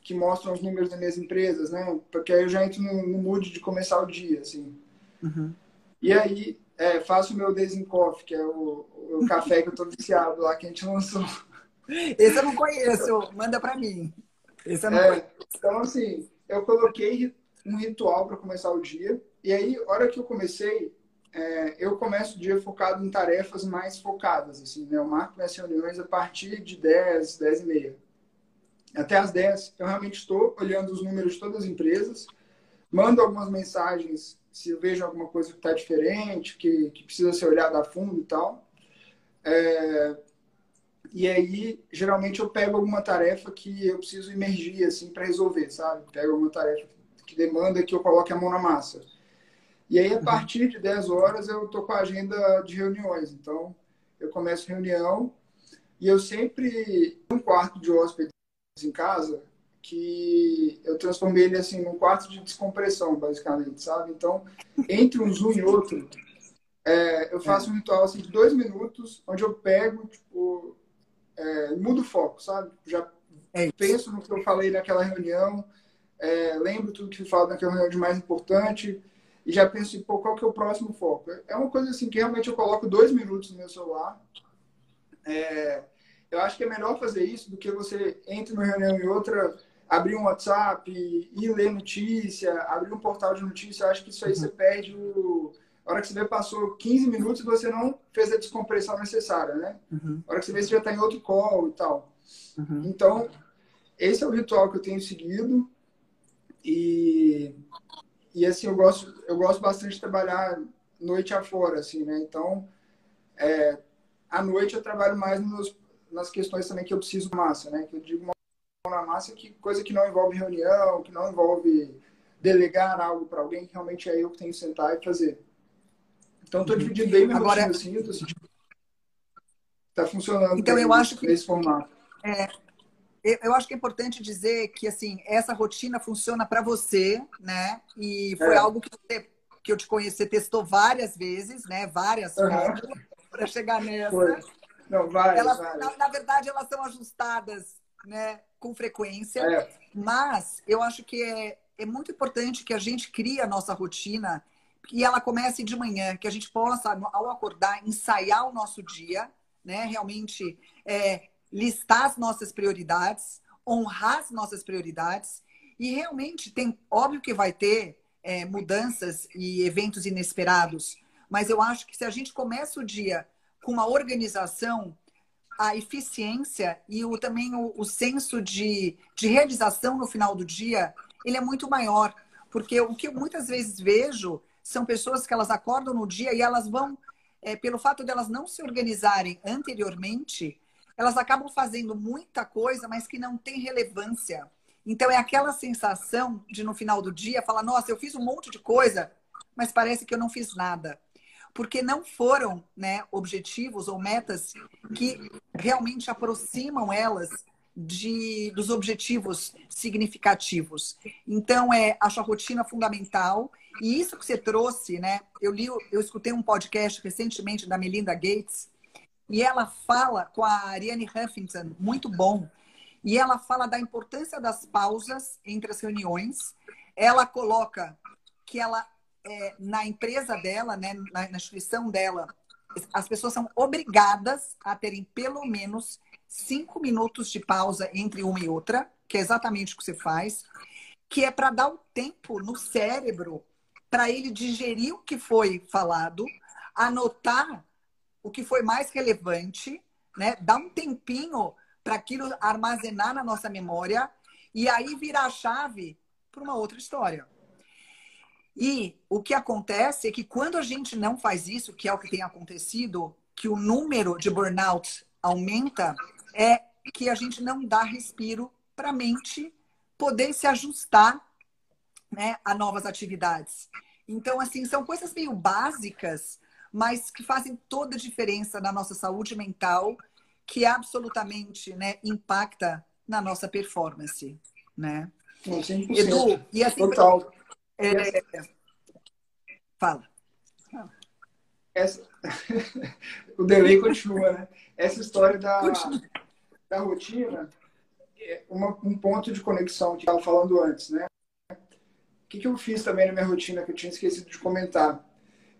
que mostram os números das minhas empresas, né? Porque aí eu já entro no, no mood de começar o dia, assim. Uhum. E aí é, faço o meu Desencoff, que é o, o café que eu tô viciado lá, que a gente lançou. Esse eu não conheço, manda para mim. Esse eu não é, conheço. Então, assim, eu coloquei um ritual para começar o dia. E aí, a hora que eu comecei, é, eu começo o dia focado em tarefas mais focadas. Assim, né? Eu marco minhas reuniões a partir de 10, 10 e meia. Até as 10, eu realmente estou olhando os números de todas as empresas, mando algumas mensagens se eu vejo alguma coisa que está diferente, que, que precisa ser olhada a fundo e tal. É, E aí, geralmente, eu pego alguma tarefa que eu preciso emergir, assim, para resolver, sabe? Pego alguma tarefa que demanda que eu coloque a mão na massa. E aí, a uhum. partir de 10 horas, eu tô com a agenda de reuniões. Então, eu começo reunião e eu sempre... Um quarto de hóspedes em casa, que eu transformei ele, assim, num quarto de descompressão, basicamente, sabe? Então, entre um Zoom e outro, é, eu faço um ritual, assim, de dois minutos, onde eu pego, tipo é, mudo o foco, sabe? Já é penso no que eu falei naquela reunião, é, lembro tudo que falado naquela reunião de mais importante e já penso, pô, qual que é o próximo foco? É uma coisa assim que realmente eu coloco dois minutos no meu celular. É, eu acho que é melhor fazer isso do que você entre uma reunião e outra, abrir um WhatsApp, ir ler notícia, abrir um portal de notícia. Acho que isso aí uhum. você perde o a hora que você vê, passou 15 minutos e você não fez a descompressão necessária, né? Uhum. A hora que você vê, você já está em outro call e tal. Uhum. Então, esse é o ritual que eu tenho seguido. E, e assim, eu gosto, eu gosto bastante de trabalhar noite afora, assim, né? Então, é, à noite eu trabalho mais nos, nas questões também que eu preciso massa, né? Que eu digo na massa que coisa que não envolve reunião, que não envolve delegar algo para alguém, que realmente é eu que tenho que sentar e fazer. Então, estou dividindo bem minha Agora, rotina, assim, assim, tá funcionando então, eu acho que, nesse formato. É, eu acho que é importante dizer que, assim, essa rotina funciona para você, né? E foi é. algo que, você, que eu te conheci, você testou várias vezes, né? Várias uhum. para chegar nessa. Foi. Não, várias, elas, várias. Na, na, verdade, elas são ajustadas, né? Com frequência. É. Mas eu acho que é, é muito importante que a gente crie a nossa rotina e ela comece de manhã, que a gente possa, ao acordar, ensaiar o nosso dia, né? Realmente é, listar as nossas prioridades, honrar as nossas prioridades. E realmente tem, óbvio que vai ter é, mudanças e eventos inesperados, mas eu acho que se a gente começa o dia com uma organização, a eficiência e o, também o, o senso de, de realização no final do dia, ele é muito maior. Porque o que eu muitas vezes vejo são pessoas que elas acordam no dia e elas vão, é, pelo fato de elas não se organizarem anteriormente, elas acabam fazendo muita coisa, mas que não tem relevância. Então é aquela sensação de no final do dia falar, nossa, eu fiz um monte de coisa, mas parece que eu não fiz nada. Porque não foram né, objetivos ou metas que realmente aproximam elas de, dos objetivos significativos. Então, é, acho a rotina fundamental. E isso que você trouxe, né? Eu li, eu escutei um podcast recentemente da Melinda Gates, e ela fala com a Ariane Huffington, muito bom. E ela fala da importância das pausas entre as reuniões. Ela coloca que ela, é, na empresa dela, né, na, na instituição dela, as pessoas são obrigadas a terem pelo menos cinco minutos de pausa entre uma e outra, que é exatamente o que você faz, que é para dar o tempo no cérebro para ele digerir o que foi falado, anotar o que foi mais relevante, né? Dar um tempinho para aquilo armazenar na nossa memória e aí virar a chave para uma outra história. E o que acontece é que quando a gente não faz isso, que é o que tem acontecido, que o número de burnout aumenta, é que a gente não dá respiro para a mente poder se ajustar né, a novas atividades. Então, assim, são coisas meio básicas, mas que fazem toda a diferença na nossa saúde mental, que absolutamente né, impacta na nossa performance. Né? Edu, e assim. Total. É... Fala. Essa... o delay continua, né? Essa história da, da rotina é uma, um ponto de conexão que estava falando antes, né? O que, que eu fiz também na minha rotina que eu tinha esquecido de comentar?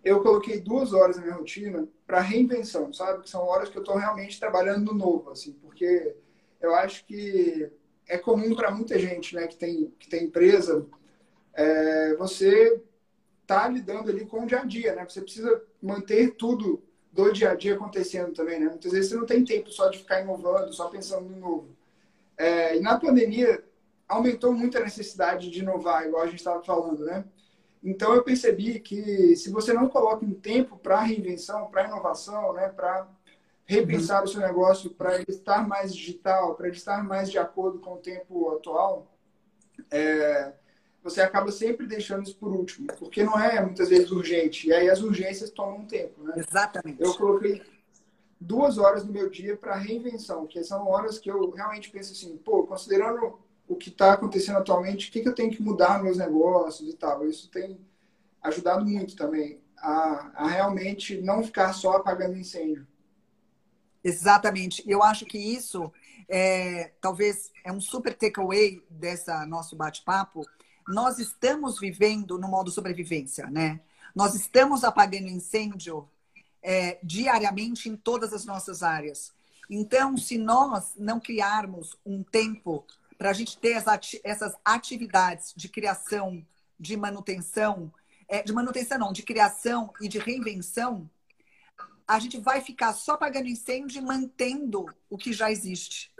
Eu coloquei duas horas na minha rotina para reinvenção, sabe? Que são horas que eu estou realmente trabalhando no novo, assim, porque eu acho que é comum para muita gente, né, que tem que tem empresa, é, você tá lidando ali com o dia a dia, né? Você precisa manter tudo do dia a dia acontecendo também, né? Muitas vezes você não tem tempo só de ficar inovando, só pensando no novo. É, e na pandemia aumentou muito a necessidade de inovar, igual a gente estava falando, né? Então eu percebi que se você não coloca um tempo para reinvenção, para inovação, né, para repensar uhum. o seu negócio para ele estar mais digital, para ele estar mais de acordo com o tempo atual, é, você acaba sempre deixando isso por último, porque não é muitas vezes urgente. E aí as urgências tomam um tempo, né? Exatamente. Eu coloquei duas horas no meu dia para reinvenção, que são horas que eu realmente penso assim, pô, considerando o que está acontecendo atualmente, o que, que eu tenho que mudar nos meus negócios e tal. Isso tem ajudado muito também a, a realmente não ficar só apagando incêndio. Exatamente. Eu acho que isso é, talvez é um super takeaway dessa nosso bate-papo. Nós estamos vivendo no modo sobrevivência, né? Nós estamos apagando incêndio é, diariamente em todas as nossas áreas. Então, se nós não criarmos um tempo para a gente ter ati essas atividades de criação, de manutenção, é, de manutenção não, de criação e de reinvenção, a gente vai ficar só pagando incêndio e mantendo o que já existe.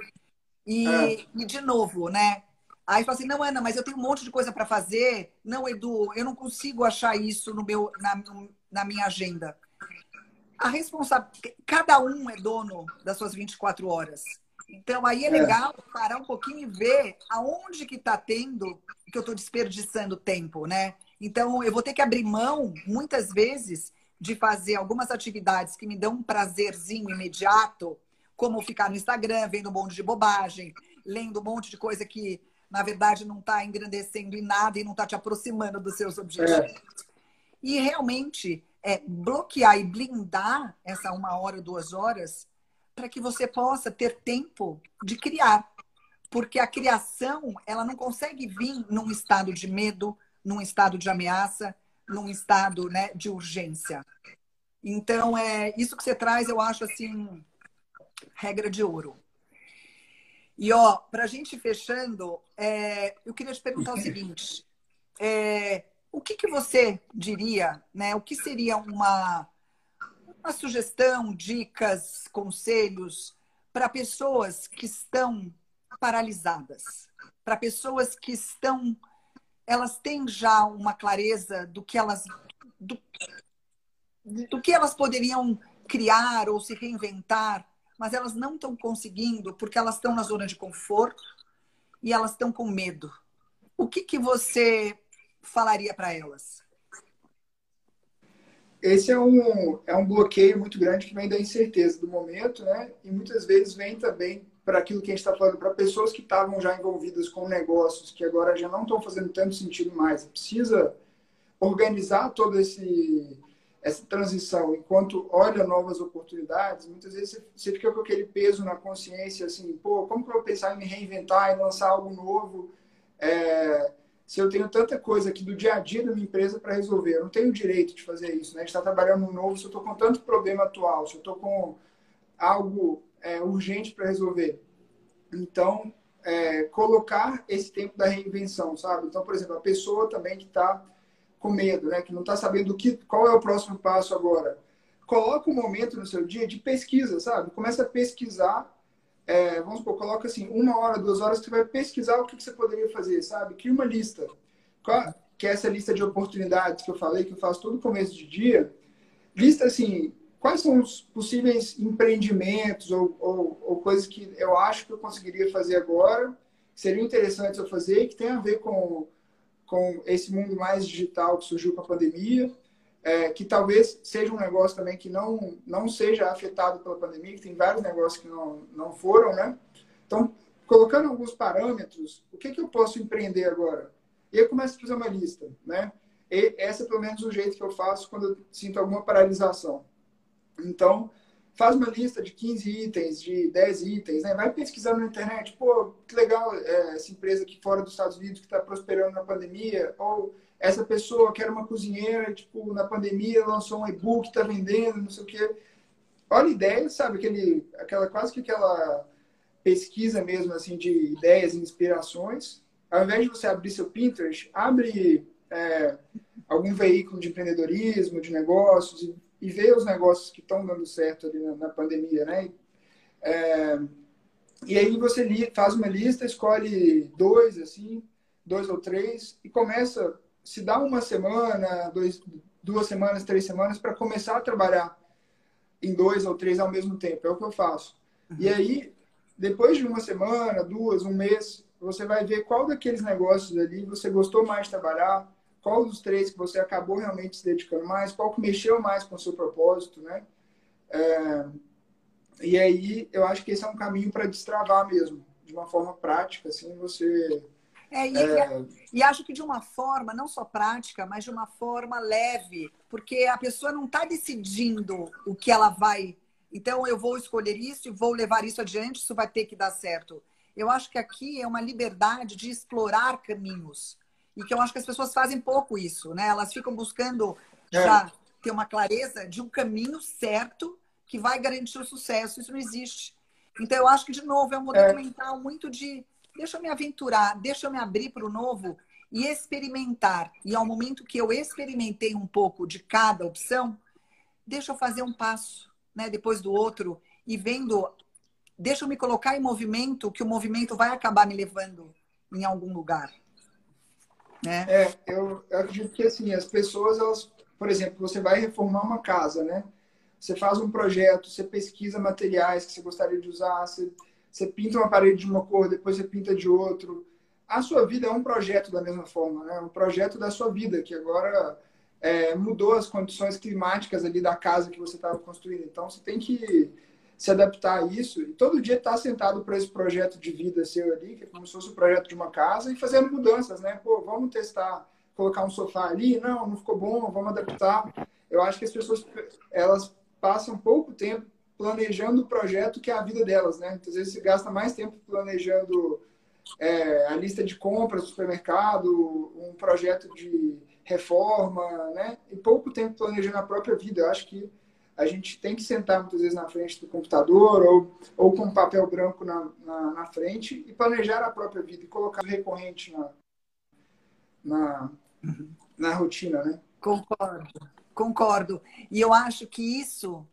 E, é. e de novo, né? Aí fala assim, não, Ana, mas eu tenho um monte de coisa para fazer. Não, Edu, eu não consigo achar isso no meu, na, na minha agenda. A responsabilidade, cada um é dono das suas 24 horas. Então aí é, é legal parar um pouquinho e ver aonde que está tendo que eu estou desperdiçando tempo, né? Então eu vou ter que abrir mão muitas vezes de fazer algumas atividades que me dão um prazerzinho imediato, como ficar no Instagram vendo um monte de bobagem, lendo um monte de coisa que na verdade não está engrandecendo em nada e não está te aproximando dos seus objetivos. É. E realmente é bloquear e blindar essa uma hora, duas horas para que você possa ter tempo de criar. Porque a criação, ela não consegue vir num estado de medo, num estado de ameaça, num estado né, de urgência. Então, é isso que você traz, eu acho assim, regra de ouro. E ó, para a gente fechando, é, eu queria te perguntar o seguinte: é, o que, que você diria, né? O que seria uma uma sugestão, dicas, conselhos para pessoas que estão paralisadas, para pessoas que estão, elas têm já uma clareza do que elas, do, do que elas poderiam criar ou se reinventar, mas elas não estão conseguindo porque elas estão na zona de conforto e elas estão com medo. O que, que você falaria para elas? esse é um, é um bloqueio muito grande que vem da incerteza do momento, né? E muitas vezes vem também para aquilo que a gente está falando, para pessoas que estavam já envolvidas com negócios que agora já não estão fazendo tanto sentido mais. Precisa organizar toda esse, essa transição enquanto olha novas oportunidades. Muitas vezes você fica com aquele peso na consciência, assim, pô, como que eu vou pensar em me reinventar, em lançar algo novo? É, se eu tenho tanta coisa aqui do dia a dia da minha empresa para resolver? Eu não tenho direito de fazer isso, né? A gente está trabalhando no novo, se eu estou com tanto problema atual, se eu estou com algo é, urgente para resolver. Então, é, colocar esse tempo da reinvenção, sabe? Então, por exemplo, a pessoa também que está com medo, né? Que não está sabendo que, qual é o próximo passo agora. Coloca um momento no seu dia de pesquisa, sabe? Começa a pesquisar é, vamos supor, coloca assim, uma hora, duas horas, você vai pesquisar o que você poderia fazer, sabe? Cria uma lista. Que é essa lista de oportunidades que eu falei, que eu faço todo começo de dia. Lista, assim, quais são os possíveis empreendimentos ou, ou, ou coisas que eu acho que eu conseguiria fazer agora, que seriam interessantes eu fazer, que tem a ver com, com esse mundo mais digital que surgiu com a pandemia é, que talvez seja um negócio também que não, não seja afetado pela pandemia, que tem vários negócios que não, não foram, né? Então, colocando alguns parâmetros, o que, que eu posso empreender agora? E eu começo a fazer uma lista, né? E esse é pelo menos o jeito que eu faço quando eu sinto alguma paralisação. Então, faz uma lista de 15 itens, de 10 itens, né? Vai pesquisando na internet, pô, que legal é, essa empresa aqui fora dos Estados Unidos que está prosperando na pandemia, ou essa pessoa que era uma cozinheira, tipo, na pandemia lançou um e-book, está vendendo, não sei o quê. Olha ideia, sabe? Aquele, aquela, quase que aquela pesquisa mesmo, assim, de ideias e inspirações. Ao invés de você abrir seu Pinterest, abre é, algum veículo de empreendedorismo, de negócios e, e vê os negócios que estão dando certo ali na, na pandemia, né? É, e aí você li, faz uma lista, escolhe dois, assim, dois ou três, e começa se dá uma semana, dois, duas semanas, três semanas para começar a trabalhar em dois ou três ao mesmo tempo. É o que eu faço. Uhum. E aí, depois de uma semana, duas, um mês, você vai ver qual daqueles negócios ali você gostou mais de trabalhar, qual dos três que você acabou realmente se dedicando mais, qual que mexeu mais com o seu propósito, né? É... E aí, eu acho que esse é um caminho para destravar mesmo, de uma forma prática, assim, você é, e, é... e, acho que de uma forma, não só prática, mas de uma forma leve, porque a pessoa não está decidindo o que ela vai. Então, eu vou escolher isso e vou levar isso adiante, isso vai ter que dar certo. Eu acho que aqui é uma liberdade de explorar caminhos. E que eu acho que as pessoas fazem pouco isso, né? Elas ficam buscando é. já ter uma clareza de um caminho certo que vai garantir o sucesso. Isso não existe. Então, eu acho que, de novo, é um modelo é. mental muito de deixa eu me aventurar, deixa eu me abrir para o novo e experimentar. E ao momento que eu experimentei um pouco de cada opção, deixa eu fazer um passo, né, depois do outro e vendo, deixa eu me colocar em movimento, que o movimento vai acabar me levando em algum lugar. Né? É, eu, eu acredito que assim, as pessoas, elas, por exemplo, você vai reformar uma casa, né? Você faz um projeto, você pesquisa materiais que você gostaria de usar, você você pinta uma parede de uma cor, depois você pinta de outro. A sua vida é um projeto da mesma forma, né? Um projeto da sua vida, que agora é, mudou as condições climáticas ali da casa que você estava construindo. Então, você tem que se adaptar a isso e todo dia estar tá sentado para esse projeto de vida seu ali, que é como se fosse o um projeto de uma casa, e fazendo mudanças, né? Pô, vamos testar, colocar um sofá ali, não, não ficou bom, vamos adaptar. Eu acho que as pessoas, elas passam pouco tempo planejando o projeto que é a vida delas, né? Às vezes você gasta mais tempo planejando é, a lista de compras do supermercado, um projeto de reforma, né? E pouco tempo planejando a própria vida. Eu acho que a gente tem que sentar muitas vezes na frente do computador ou, ou com um papel branco na, na, na frente e planejar a própria vida e colocar recorrente na, na, na rotina, né? Concordo, concordo. E eu acho que isso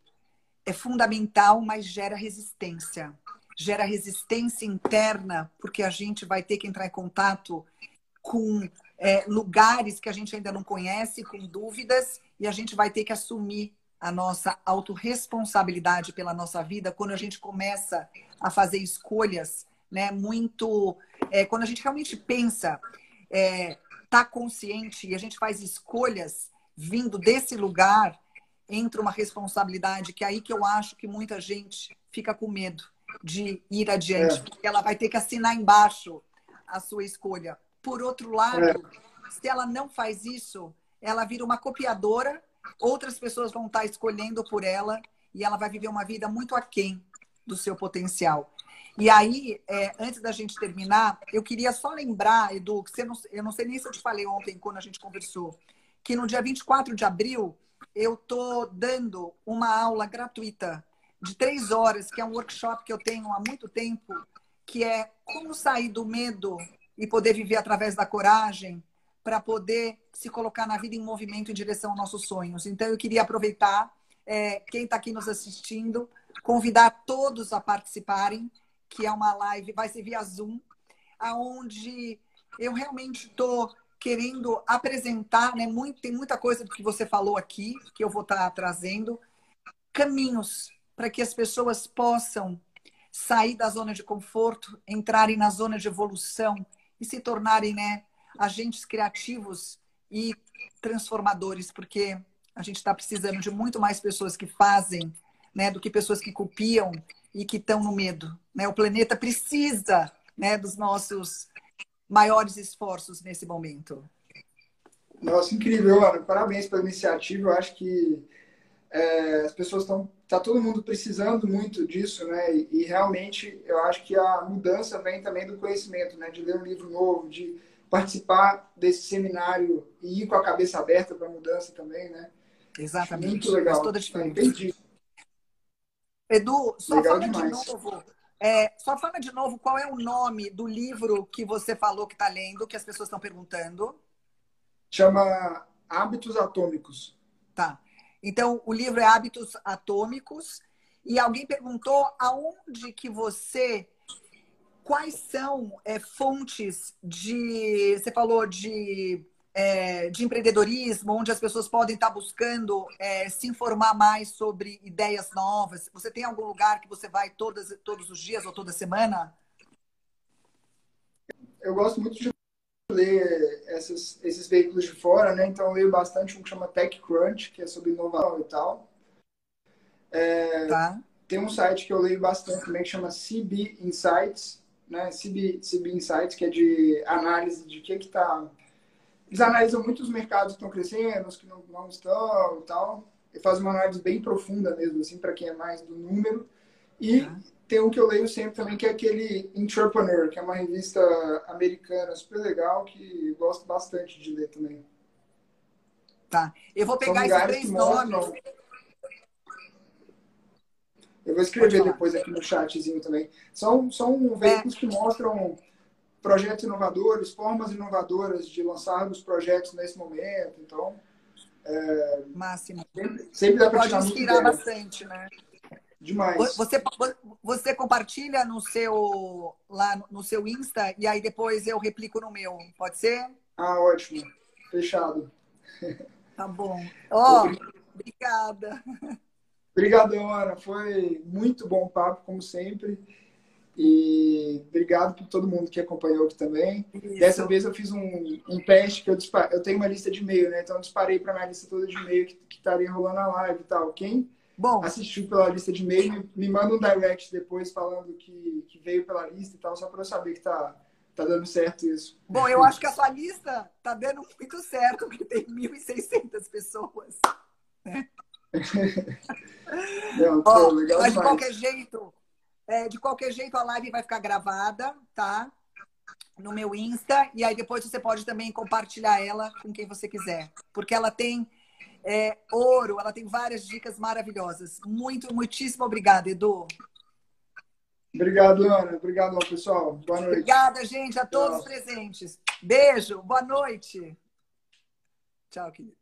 é fundamental, mas gera resistência. Gera resistência interna, porque a gente vai ter que entrar em contato com é, lugares que a gente ainda não conhece, com dúvidas, e a gente vai ter que assumir a nossa autorresponsabilidade pela nossa vida quando a gente começa a fazer escolhas, né? Muito. É, quando a gente realmente pensa, é, tá consciente e a gente faz escolhas vindo desse lugar entra uma responsabilidade que é aí que eu acho que muita gente fica com medo de ir adiante, é. porque ela vai ter que assinar embaixo a sua escolha. Por outro lado, é. se ela não faz isso, ela vira uma copiadora, outras pessoas vão estar escolhendo por ela e ela vai viver uma vida muito aquém do seu potencial. E aí, é, antes da gente terminar, eu queria só lembrar, Edu, que não, eu não sei nem se eu te falei ontem, quando a gente conversou, que no dia 24 de abril eu estou dando uma aula gratuita de três horas, que é um workshop que eu tenho há muito tempo, que é como sair do medo e poder viver através da coragem para poder se colocar na vida em movimento em direção aos nossos sonhos. Então, eu queria aproveitar, é, quem está aqui nos assistindo, convidar todos a participarem, que é uma live, vai ser via Zoom, aonde eu realmente estou querendo apresentar, né? Muito, tem muita coisa do que você falou aqui, que eu vou estar tá trazendo, caminhos para que as pessoas possam sair da zona de conforto, entrarem na zona de evolução e se tornarem né, agentes criativos e transformadores, porque a gente está precisando de muito mais pessoas que fazem né, do que pessoas que copiam e que estão no medo. Né? O planeta precisa né, dos nossos maiores esforços nesse momento. Nossa, incrível, Ana. Parabéns pela iniciativa. Eu acho que é, as pessoas estão. Está todo mundo precisando muito disso, né? E, e, realmente eu acho que a mudança vem também do conhecimento, né? De ler um livro novo, de participar desse seminário e ir com a cabeça aberta para a mudança também, né? Exatamente. Muito legal. Faz toda a diferença. Edu, só legal fala demais. de novo é, só fala de novo qual é o nome do livro que você falou que está lendo, que as pessoas estão perguntando. Chama Hábitos Atômicos. Tá. Então, o livro é Hábitos Atômicos. E alguém perguntou aonde que você. Quais são é, fontes de. Você falou de é, de empreendedorismo, onde as pessoas podem estar buscando é, se informar mais sobre ideias novas? Você tem algum lugar que você vai todas, todos os dias ou toda semana? Eu gosto muito de ler esses, esses veículos de fora, né? Então eu leio bastante um que chama TechCrunch, que é sobre inovação e tal. É, tá. Tem um site que eu leio bastante também que chama CB Insights, né? CB, CB Insights, que é de análise de que que está eles analisam muito os mercados que estão crescendo, os que não, não estão e tal. E fazem uma análise bem profunda mesmo, assim, para quem é mais do número. E uhum. tem um que eu leio sempre também, que é aquele Entrepreneur, que é uma revista americana super legal, que gosto bastante de ler também. Tá. Eu vou pegar esses três nomes. Eu vou escrever depois aqui no chatzinho também. São, são veículos é. que mostram projetos inovadores, formas inovadoras de lançar os projetos nesse momento. Então, é, máximo. Sempre, sempre dá para Pode inspirar bastante, né? Demais. Você, você compartilha no seu lá no seu Insta e aí depois eu replico no meu, pode ser? Ah, ótimo. Fechado. Tá bom. Ó, oh, obrigada. Obrigadão, Ana. Foi muito bom papo, como sempre. E obrigado por todo mundo que acompanhou aqui também. Isso. Dessa vez eu fiz um, um teste que eu disparei. Eu tenho uma lista de e-mail, né? Então eu disparei para minha lista toda de e-mail que, que estaria rolando a live e tal. Quem Bom. assistiu pela lista de e-mail, me, me manda um direct depois falando que, que veio pela lista e tal, só para eu saber que tá, tá dando certo isso. Bom, eu acho que a sua lista tá dando muito certo, porque tem 1.600 pessoas. Né? Não, pô, legal mas de qualquer jeito, é, de qualquer jeito, a live vai ficar gravada, tá? No meu Insta. E aí depois você pode também compartilhar ela com quem você quiser. Porque ela tem é, ouro, ela tem várias dicas maravilhosas. Muito, muitíssimo obrigada, Edu. Obrigado, Ana. Obrigado, pessoal. Boa noite. Obrigada, gente, a todos Tchau. presentes. Beijo, boa noite. Tchau, querido.